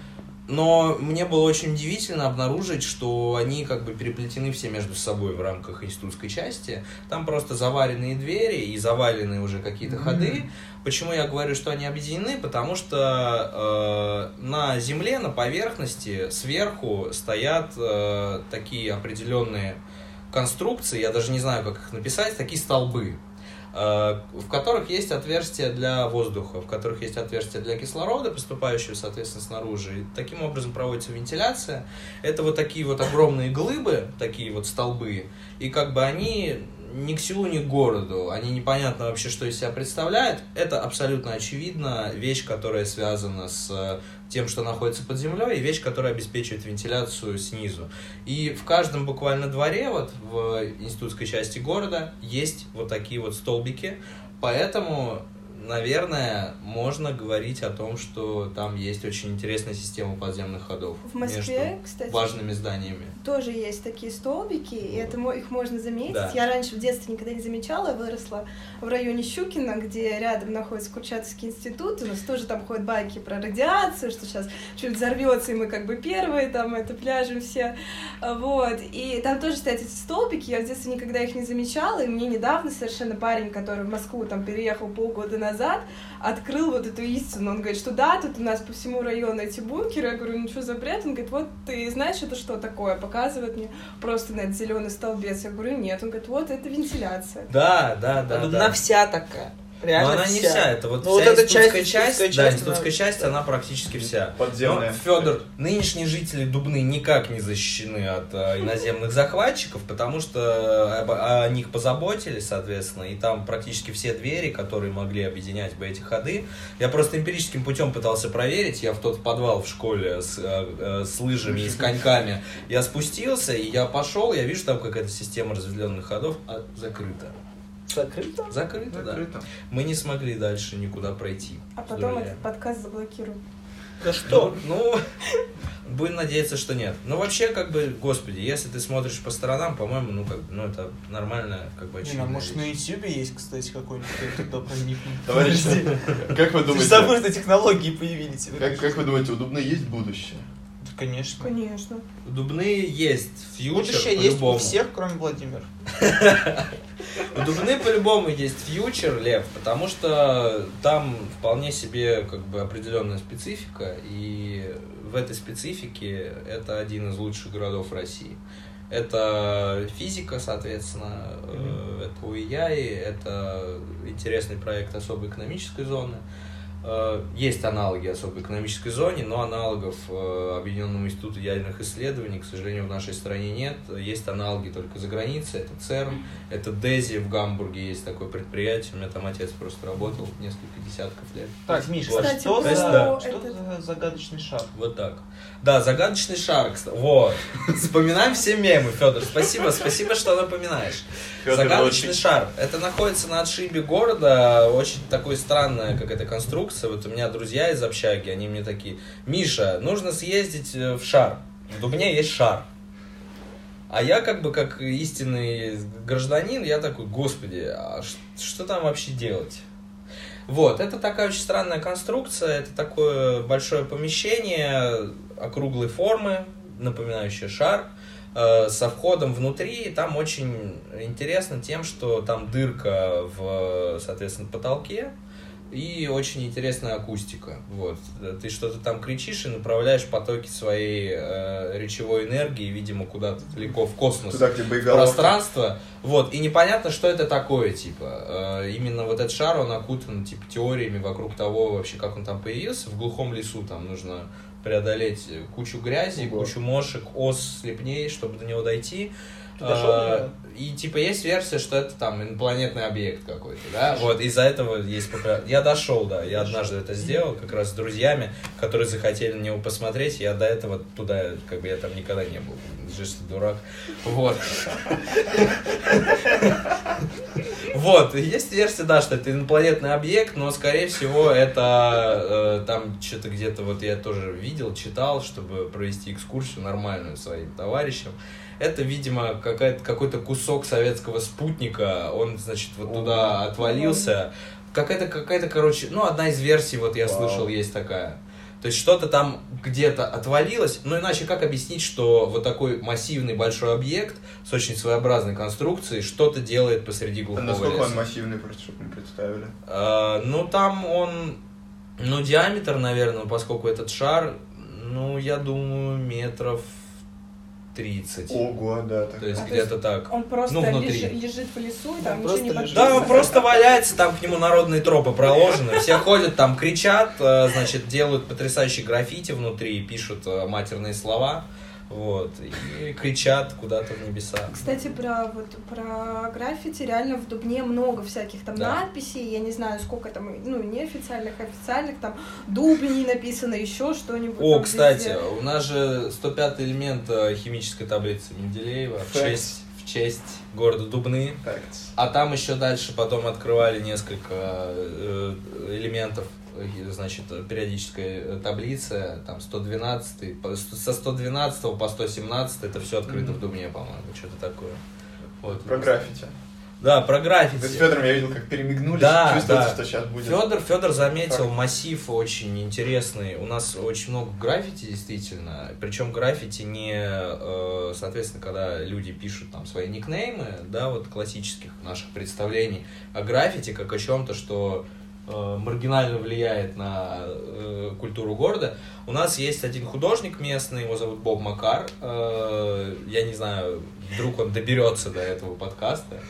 Но мне было очень удивительно обнаружить, что они как бы переплетены все между собой в рамках институтской части. Там просто заваренные двери и заваленные уже какие-то ходы. Почему я говорю, что они объединены? Потому что э, на земле, на поверхности, сверху стоят э, такие определенные конструкции, я даже не знаю, как их написать, такие столбы, э, в которых есть отверстия для воздуха, в которых есть отверстия для кислорода, поступающего, соответственно, снаружи. И таким образом проводится вентиляция. Это вот такие вот огромные глыбы, такие вот столбы, и как бы они ни к селу, ни к городу, они непонятно вообще, что из себя представляют. Это абсолютно очевидно вещь, которая связана с тем, что находится под землей, и вещь, которая обеспечивает вентиляцию снизу. И в каждом буквально дворе, вот в институтской части города, есть вот такие вот столбики, поэтому наверное, можно говорить о том, что там есть очень интересная система подземных ходов. В Москве, между кстати, важными зданиями. тоже есть такие столбики, и это их можно заметить. Да. Я раньше в детстве никогда не замечала, выросла в районе Щукина, где рядом находится Курчатовский институт, у нас тоже там ходят байки про радиацию, что сейчас чуть взорвется, и мы как бы первые там это пляжем все, вот. И там тоже стоят эти столбики, я в детстве никогда их не замечала, и мне недавно совершенно парень, который в Москву там переехал полгода назад, открыл вот эту истину. Он говорит, что да, тут у нас по всему району эти бункеры. Я говорю, ну что за бред? Он говорит, вот ты знаешь, это что такое? Показывает мне просто на этот зеленый столбец. Я говорю, нет. Он говорит, вот это вентиляция. Да, да, да. Да. вся такая. Но Реально она не вся, это вот Ну, вот вся эта институтская часть, часть, институтская да, часть, институтская она- часть, она практически вся. Подземная. Федор, нынешние жители Дубны никак не защищены от э, иноземных захватчиков, потому что об- о них позаботились, соответственно, и там практически все двери, которые могли объединять бы эти ходы. Я просто эмпирическим путем пытался проверить. Я в тот подвал в школе с, э, э, с лыжами и с коньками. Я спустился, и я пошел, я вижу, там какая-то система разветвленных ходов а, закрыта. Закрыто? Закрыта, да. Закрыто. Мы не смогли дальше никуда пройти. А потом этот подкаст заблокируют. За что? Ну, ну, будем надеяться, что нет. Но вообще, как бы, господи, если ты смотришь по сторонам, по-моему, ну, как бы, ну, это нормально, как бы, Не, ну, очевидная может, на вещь. Ютубе есть, кстати, какой-нибудь, кто туда проникнет. <laughs> Товарищи, как вы Ты же думаете, забыл, что технологии появились. как, как вы думаете, у Дубны есть будущее? Да, Конечно. Конечно. У Дубны есть фьючер, Будущее есть у всех, кроме Владимира. <laughs> У Дубны по-любому есть фьючер, Лев, потому что там вполне себе как бы определенная специфика, и в этой специфике это один из лучших городов России. Это физика, соответственно, э, это УИЯИ, это интересный проект особой экономической зоны. Э, Есть аналоги особой экономической зоне, но аналогов э, Объединенному институту ядерных исследований, к сожалению, в нашей стране нет. Есть аналоги только за границей. Это ЦЕРН, это ДЕЗИ в Гамбурге есть такое предприятие. У меня там отец просто работал несколько десятков лет. Так, Миша, Кстати, что, за, что этот- за загадочный шар? Вот так. Да, загадочный шар, кстати. Вот. Вспоминаем все мемы, Федор. Спасибо, спасибо, что напоминаешь. Фёдор Загадочный очень- шар. Это находится на отшибе города. Очень такой странная какая-то конструкция. Вот у меня друзья из общаги, они мне такие, Миша, нужно съездить э, в шар. В Дубне есть шар. А я как бы как истинный гражданин, я такой, господи, а что там вообще делать? Вот, это такая очень странная конструкция, это такое большое помещение округлой формы, напоминающее шар, э, со входом внутри, и там очень интересно тем, что там дырка в, соответственно, потолке, и очень интересная акустика. Вот. Ты что-то там кричишь и направляешь потоки своей э, речевой энергии, видимо, куда-то далеко в космос Туда, где боеголовка. пространство. Вот, и непонятно, что это такое, типа. Э, именно вот этот шар, он окутан, типа, теориями вокруг того, вообще, как он там появился. В глухом лесу там нужно преодолеть кучу грязи, Ого. кучу мошек, ос, слепней, чтобы до него дойти. А? И типа есть версия, что это там инопланетный объект какой-то, да? Вот из-за этого есть популяр- Я дошел, да, я однажды это сделал, как раз с друзьями, которые захотели на него посмотреть. Я до этого туда, как бы я там никогда не был. Жесть, дурак. Вот. Вот, есть версия, да, что это инопланетный объект, но, скорее всего, это э, там что-то где-то, вот я тоже видел, читал, чтобы провести экскурсию нормальную своим товарищам. Это, видимо, какой-то кусок советского спутника, он, значит, вот туда отвалился. Какая-то, какая-то, короче, ну, одна из версий, вот я Вау. слышал, есть такая. То есть что-то там где-то отвалилось, ну иначе как объяснить, что вот такой массивный большой объект с очень своеобразной конструкцией что-то делает посреди А глухого насколько леса? он массивный, просто чтобы мы представили? А, ну там он, ну диаметр, наверное, поскольку этот шар, ну я думаю метров 30. Ого, да. То есть А, то где-то так. Он просто Ну, внутри. лежит, лежит в лесу, и там ничего просто не лежит. Да, он просто валяется, там к нему народные тропы проложены. Все ходят там, кричат, э, значит, делают потрясающие граффити внутри, пишут э, матерные слова. Вот, и кричат куда-то в небеса. Кстати, про вот про граффити реально в Дубне много всяких там Да. надписей, я не знаю, сколько там, ну, неофициальных, официальных, там Дубни написано, еще что-нибудь. О, кстати, везде. у нас же 105 элемент э, химической таблицы Менделеева в Facts. честь, в честь города Дубны. Так, А там еще дальше потом открывали несколько э, элементов значит, периодической э, таблицы, там 112, по- с- со 112 по 117, это все открыто в Дубне, по-моему, что-то такое. Вот. Про граффити. Да, про Вы с граффити. Федором я видел, как перемигнулись. Да, Чувствуется, да. что сейчас будет. Федор, Федор заметил Факт. массив очень интересный. У нас очень много граффити, действительно. Причем граффити не, э, соответственно, когда люди пишут там свои никнеймы, да, вот классических наших представлений, а граффити как о чем-то, что маргинально влияет на э, культуру города. У нас есть один художник местный, его зовут Боб Макар. Э, я не знаю, вдруг он доберется до этого подкаста.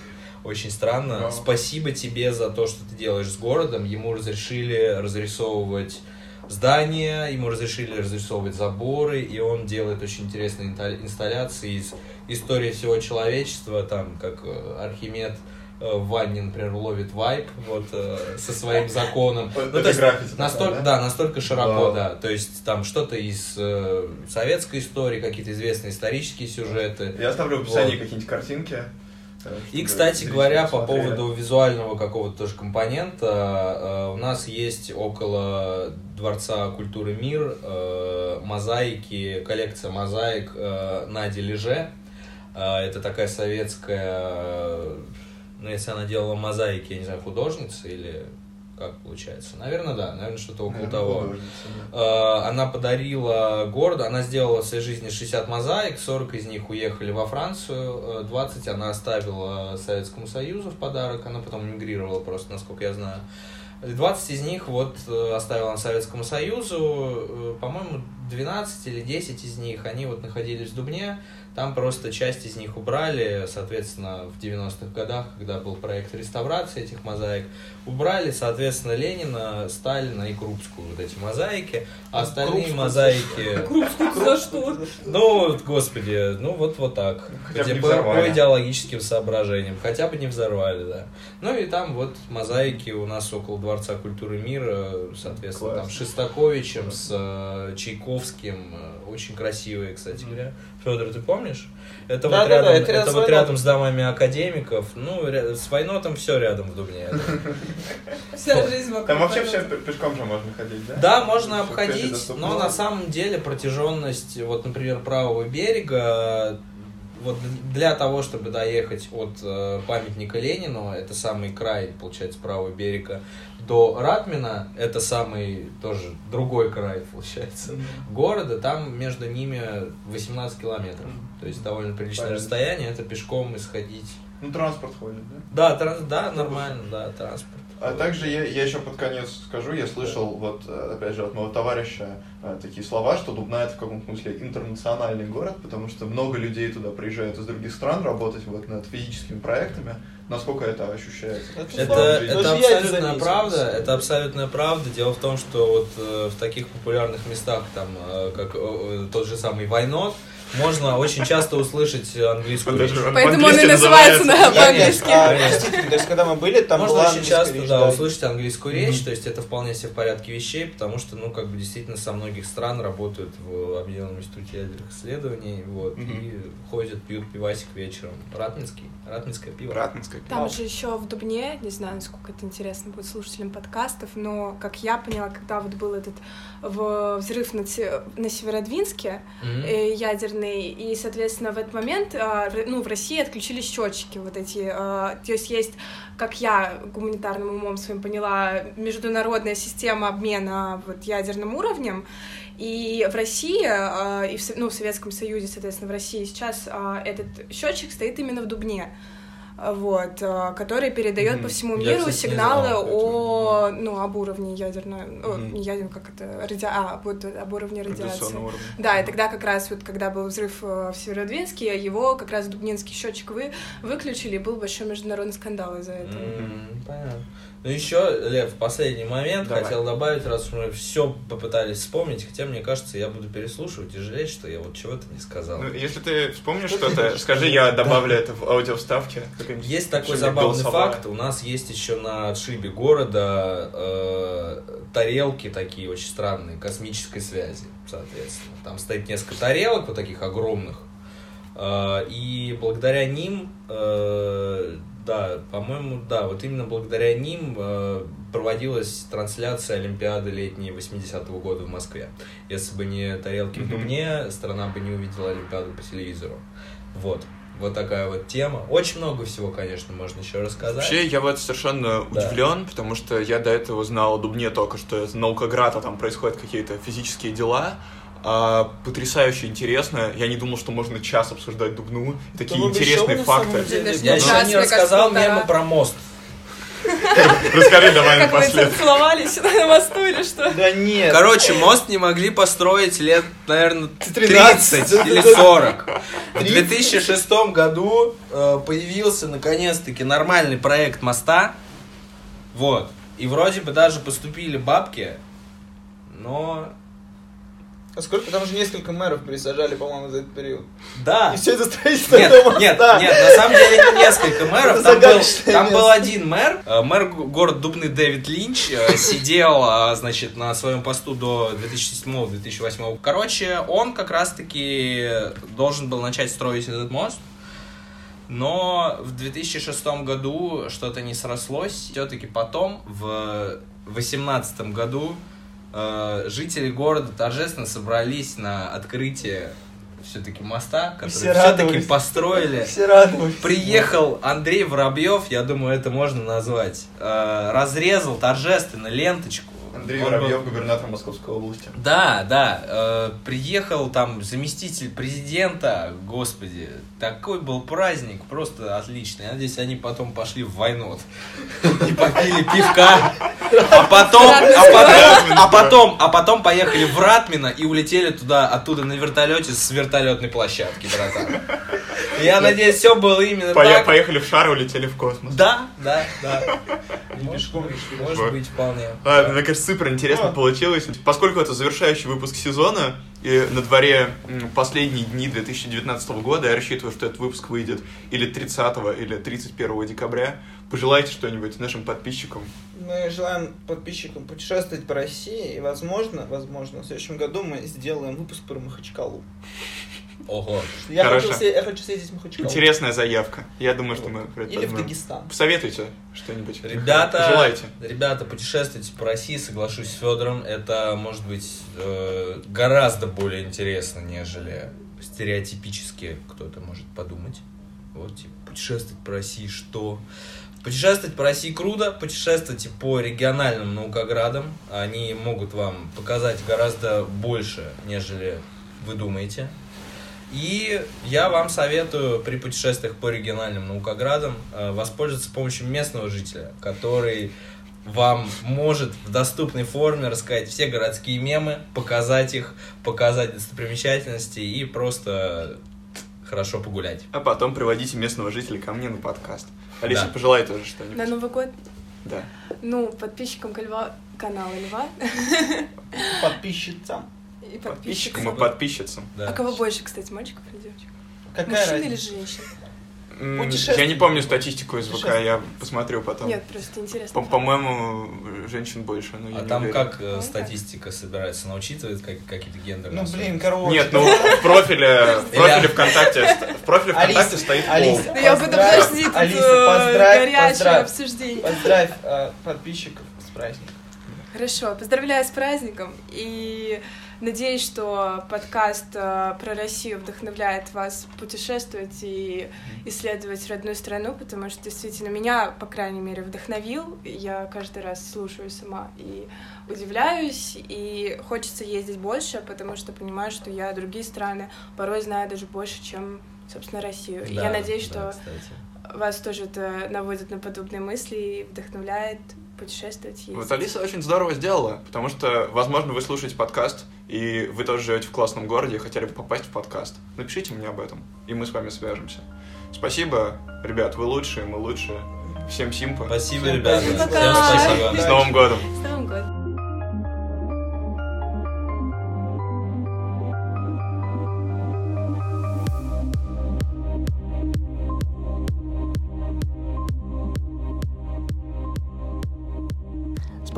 Очень странно. Вау. Спасибо тебе за то, что ты делаешь с городом. Ему разрешили разрисовывать здания, ему разрешили разрисовывать заборы, и он делает очень интересные инсталляции из истории всего человечества, там, как э, Архимед э, в ванне, например, ловит вайп вот, э, со своим законом. <laughs> Ну, то есть Настолько, да? да, настолько широко, Вау. да. То есть там что-то из э, советской истории, какие-то известные исторические сюжеты. Я оставлю в описании Вот. какие-нибудь картинки. э, И, кстати говоря, по поводу визуального какого-то тоже компонента, э, у нас есть около Дворца культуры Мир э, мозаики, коллекция мозаик э, Нади Леже. Э, Это такая советская, э, ну, если она делала мозаики, я не знаю, художница или как получается? Наверное, да, наверное, что-то около Наверное, того. да. Э, Она подарила городу, она сделала в своей жизни 60 мозаик, 40 из них уехали во Францию, э, 20 она оставила Советскому Союзу в подарок, она потом мигрировала просто, насколько я знаю. И 20 из них вот э, оставила она Советскому Союзу, э, по-моему, 12 или 10 из них, они вот находились в Дубне, там просто часть из них убрали, соответственно, в 90-х годах, когда был проект реставрации этих мозаик, убрали, соответственно, Ленина, Сталина и Крупскую, вот эти мозаики, а остальные Крупскую мозаики... Крупскую за что? Ну, вот, господи, ну вот, вот так. Хотя бы не по, идеологическим соображениям. Хотя бы не взорвали, да. Ну и там вот мозаики у нас около Дворца культуры мира, соответственно, там Шестаковичем, с э, Чайковским. Очень красивые, кстати говоря. Федор, ты помнишь? Это, Да, вот, да, рядом, да, это это вот рядом с домами академиков. Ну, ря- с Войнотом все рядом в Дубне. <laughs> Вся жизнь вокруг. Там вообще все пешком же можно ходить, да? Да, можно обходить, но на самом деле протяженность, вот, например, правого берега, вот для того, чтобы доехать от э, памятника Ленину, это самый край, получается, правого берега, до Ратмина, это самый тоже другой край, получается, города, там между ними 18 километров. То есть довольно приличное Понятно. расстояние, это пешком исходить. Ну, транспорт ходит, да? Да, транс- да, нормально, да, транспорт. А также я, я еще под конец скажу, я слышал, вот, э, опять же, от моего товарища э, такие слова, что Дубна это в каком-то смысле интернациональный город, потому что много людей туда приезжают из других стран работать вот над физическими проектами. Насколько это ощущается? Это Это, это абсолютная правда, это абсолютная правда. Дело в том, что вот э, в таких популярных местах, там, как тот же самый Вайнот, можно очень часто услышать английскую речь. Поэтому он и называется на по-английски. а, то есть, когда мы были, там Можно очень часто, да, услышать английскую речь, то есть это вполне себе в порядке вещей, потому что, ну, как бы действительно со многих стран работают в Объединенном институте ядерных исследований, вот, и ходят, пьют пивасик вечером. Ратминский, ратминское пиво. Ратминское Там пиво. же еще в Дубне, не знаю, насколько это интересно будет слушателям подкастов, но, как я поняла, когда вот был этот взрыв на, Се- на Северодвинске Мгм. Ядерный, и, соответственно, в этот момент, а, ну, в России отключились счетчики вот эти, а, то есть есть, как я гуманитарным умом своим поняла, международная система обмена вот ядерным уровнем, и в России, а, и в, ну, в Советском Союзе, соответственно, в России сейчас этот счетчик стоит именно в Дубне вот, а, который передает Мгм. по всему Я, миру не сигналы знал, о, ну, об уровне ядерной, Мгм. не ядерной, как это, ради... а, вот, об уровне радиации. Да, и тогда как раз вот, когда был взрыв э, в Северодвинске, его как раз дубнинский счетчик вы выключили, и был большой международный скандал из-за этого. М, Понятно. Ну еще, Лев, последний момент Давай. хотел добавить, раз мы все попытались вспомнить, хотя мне кажется, я буду переслушивать и жалеть, что я вот чего-то не сказал. Ну, если ты вспомнишь что-то, скажи, я добавлю это в аудиовставке. Есть такой забавный голосовое. факт. У нас есть еще на отшибе города э, тарелки такие очень странные, космической связи, соответственно. Там стоит несколько тарелок, вот таких огромных. Э, И благодаря ним, э, да, по-моему, да, вот именно благодаря ним э, проводилась трансляция Олимпиады летней 80-го года в Москве. Если бы не тарелки в Мгм. Дубне, страна бы не увидела Олимпиаду по телевизору. Вот. Вот такая вот тема. Очень много всего, конечно, можно еще рассказать. Вообще, я вот совершенно Да. удивлен, потому что я до этого знал о Дубне только, что это Наукоград, а там происходят какие-то физические дела. А, потрясающе интересно. Я не думал, что можно час обсуждать Дубну. Такие интересные еще, факты. деле. Я еще не рассказал мемы про мост. <laughs> Расскажи давай Как напоследок. целовались на мосту или что? Да нет. Короче, мост не могли построить лет, наверное, 13 30 или <laughs> 40. В 2006 году э, появился наконец-таки нормальный проект моста. Вот. И вроде бы даже поступили бабки, но... А сколько там же несколько мэров пересажали, по-моему, за этот период. Да. И все это строительство Нет, этого нет, моста. нет, на самом деле не несколько мэров. Там был, там был один мэр, э, мэр г- города Дубны Дэвид Линч, э, <laughs> сидел, а, значит, на своем посту до 2007-2008. Короче, он как раз-таки должен был начать строить этот мост. Но в 2006 году что-то не срослось. Все-таки потом, в 2018 году, жители города торжественно собрались на открытие все-таки моста, который все все-таки радовались. построили. Все радовались. Приехал Андрей Воробьев, я думаю, это можно назвать, э, разрезал торжественно ленточку. Андрей Он был- Воробьев, губернатор Московской области. Да, да, э, приехал там заместитель президента, господи, такой был праздник, просто отличный. Я надеюсь, они потом пошли в войну и попили пивка, а потом, а потом, а потом, а потом поехали в Ратмино и улетели туда, оттуда на вертолете с вертолетной площадки, братан. Я надеюсь, все было именно Пое- так. Поехали в шар и улетели в космос. Да, да, да. Может быть, вполне. Ладно, мне кажется, супер интересно получилось. Поскольку это завершающий выпуск сезона, и на дворе последние дни 2019 года, я рассчитываю, что этот выпуск выйдет или 30 или 31 декабря. Пожелайте что-нибудь нашим подписчикам. Мы желаем подписчикам путешествовать по России, и, возможно, возможно, в следующем году мы сделаем выпуск про Махачкалу. Ого. Я Хорошо. хочу, я хочу съездить в Махачкалу. Интересная заявка. Я думаю, что мы Или в. Дагестан. Посоветуйте что-нибудь. Ребята, Желайте. ребята, путешествуйте по России, соглашусь с Федором, это может быть э, гораздо более интересно, нежели стереотипически кто-то может подумать. Вот, типа, путешествовать по России что? Путешествовать по России круто, путешествуйте по региональным наукоградам. Они могут вам показать гораздо больше, нежели вы думаете. И я вам советую при путешествиях по региональным наукоградам э, воспользоваться помощью местного жителя, который вам может в доступной форме рассказать все городские мемы, показать их, показать достопримечательности и просто хорошо погулять. А потом приводите местного жителя ко мне на подкаст. Алиса, Да. пожелай тоже На что-нибудь. Новый год, Да. ну, подписчикам Льва, канала Льва Подписчицам. И Подписчикам подписчикам. и подписчицам. Да. А кого больше, кстати, мальчиков или девочек? Какая Мужчин или разница? женщин? М, Путешествие. Я не помню статистику из ВК, я посмотрю потом. Нет, просто интересно. По- По-моему, женщин больше, но я А не там уверен. как э, Ну, статистика собирается? Она учитывает как- какие-то гендерные Ну, блин, короче. Нет, ну в профиле, в профиле Или- ВКонтакте, в профиле ВКонтакте стоит пол. Алиса. Я подожди, тут горячее обсуждение. Поздравь э, подписчиков с праздником. Хорошо, поздравляю с праздником и надеюсь, что подкаст э, про Россию вдохновляет вас путешествовать и исследовать родную страну, потому что действительно меня, по крайней мере, вдохновил. Я каждый раз слушаю сама и удивляюсь, и хочется ездить больше, потому что понимаю, что я другие страны порой знаю даже больше, чем, собственно, Россию. И я Да, надеюсь, да, что кстати. вас тоже это наводит на подобные мысли и вдохновляет путешествовать, ездить. Вот Алиса очень здорово сделала, потому что, возможно, вы слушаете подкаст, и вы тоже живете в классном городе и хотели бы попасть в подкаст. Напишите мне об этом, и мы с вами свяжемся. Спасибо, ребят, вы лучшие, мы лучшие. Всем симпа. Спасибо, Всем ребята. спасибо. Всем спасибо. С Новым годом! С Новым годом!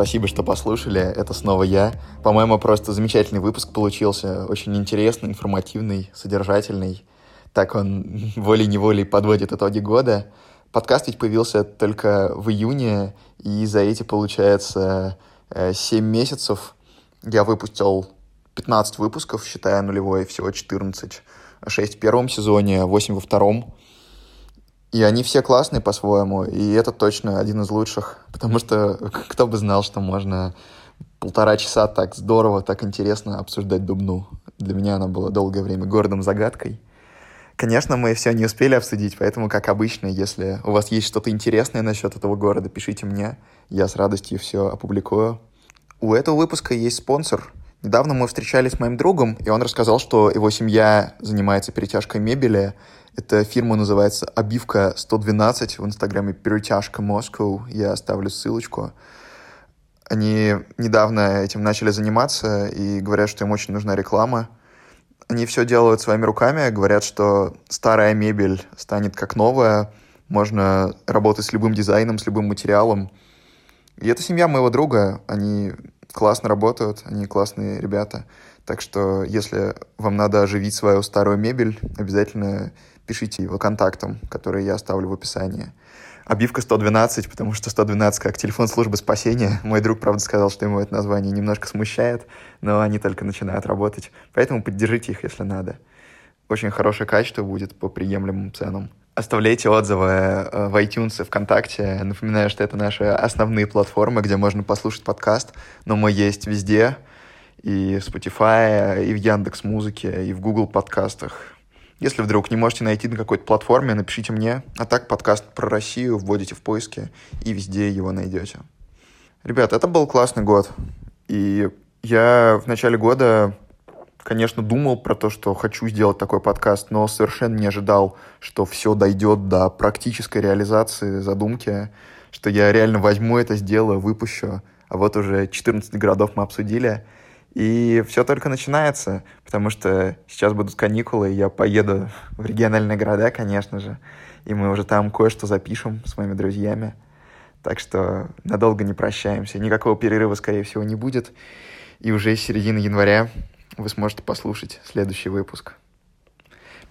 Спасибо, что послушали. Это снова я. По-моему, просто замечательный выпуск получился. Очень интересный, информативный, содержательный. Так он <laughs> волей-неволей подводит итоги года. Подкаст ведь появился только в июне, и за эти, получается, 7 э, месяцев я выпустил 15 выпусков, считая нулевой, всего 14. 6 в первом сезоне, 8 во втором. И они все классные по-своему, и это точно один из лучших, <laughs> потому что кто бы знал, что можно полтора часа так здорово, так интересно обсуждать Дубну. Для меня она была долгое время городом загадкой. Конечно, мы все не успели обсудить, поэтому, как обычно, если у вас есть что-то интересное насчет этого города, пишите мне, я с радостью все опубликую. У этого выпуска есть спонсор. Недавно мы встречались с моим другом, и он рассказал, что его семья занимается перетяжкой мебели, эта фирма называется «Обивка 112» в инстаграме «Перетяжка Москва». Я оставлю ссылочку. Они недавно этим начали заниматься и говорят, что им очень нужна реклама. Они все делают своими руками, говорят, что старая мебель станет как новая, можно работать с любым дизайном, с любым материалом. И это семья моего друга, они классно работают, они классные ребята. Так что, если вам надо оживить свою старую мебель, обязательно пишите его контактам, которые я оставлю в описании. Обивка 112, потому что 112 как телефон службы спасения. Мой друг, правда, сказал, что ему это название немножко смущает, но они только начинают работать. Поэтому поддержите их, если надо. Очень хорошее качество будет по приемлемым ценам. Оставляйте отзывы э, в iTunes и ВКонтакте. Напоминаю, что это наши основные платформы, где можно послушать подкаст, но мы есть везде. И в Spotify, и в Яндекс Музыке, и в Google подкастах. Если вдруг не можете найти на какой-то платформе, напишите мне. А так подкаст про Россию вводите в поиски и везде его найдете. Ребят, это был классный год. И я в начале года, конечно, думал про то, что хочу сделать такой подкаст, но совершенно не ожидал, что все дойдет до практической реализации задумки, что я реально возьму это, сделаю, выпущу. А вот уже 14 городов мы обсудили — и все только начинается, потому что сейчас будут каникулы, и я поеду в региональные города, конечно же, и мы уже там кое-что запишем с моими друзьями. Так что надолго не прощаемся. Никакого перерыва, скорее всего, не будет. И уже с середины января вы сможете послушать следующий выпуск.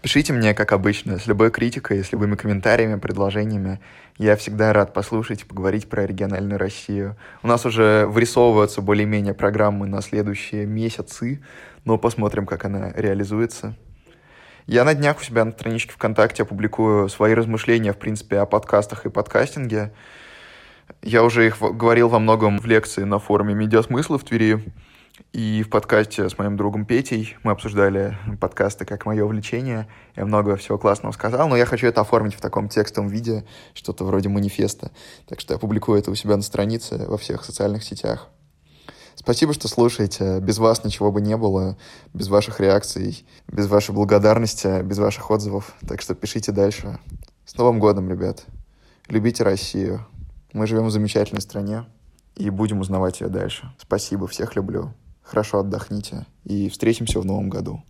Пишите мне, как обычно, с любой критикой, с любыми комментариями, предложениями. Я всегда рад послушать, поговорить про региональную Россию. У нас уже вырисовываются более-менее программы на следующие месяцы, но посмотрим, как она реализуется. Я на днях у себя на страничке ВКонтакте опубликую свои размышления, в принципе, о подкастах и подкастинге. Я уже их говорил во многом в лекции на форуме «Медиасмыслы» в Твери. И в подкасте с моим другом Петей мы обсуждали подкасты как мое увлечение. Я много всего классного сказал, но я хочу это оформить в таком текстовом виде, что-то вроде манифеста. Так что я публикую это у себя на странице во всех социальных сетях. Спасибо, что слушаете. Без вас ничего бы не было, без ваших реакций, без вашей благодарности, без ваших отзывов. Так что пишите дальше. С Новым годом, ребят. Любите Россию. Мы живем в замечательной стране и будем узнавать ее дальше. Спасибо, всех люблю. Хорошо отдохните и встретимся в новом году.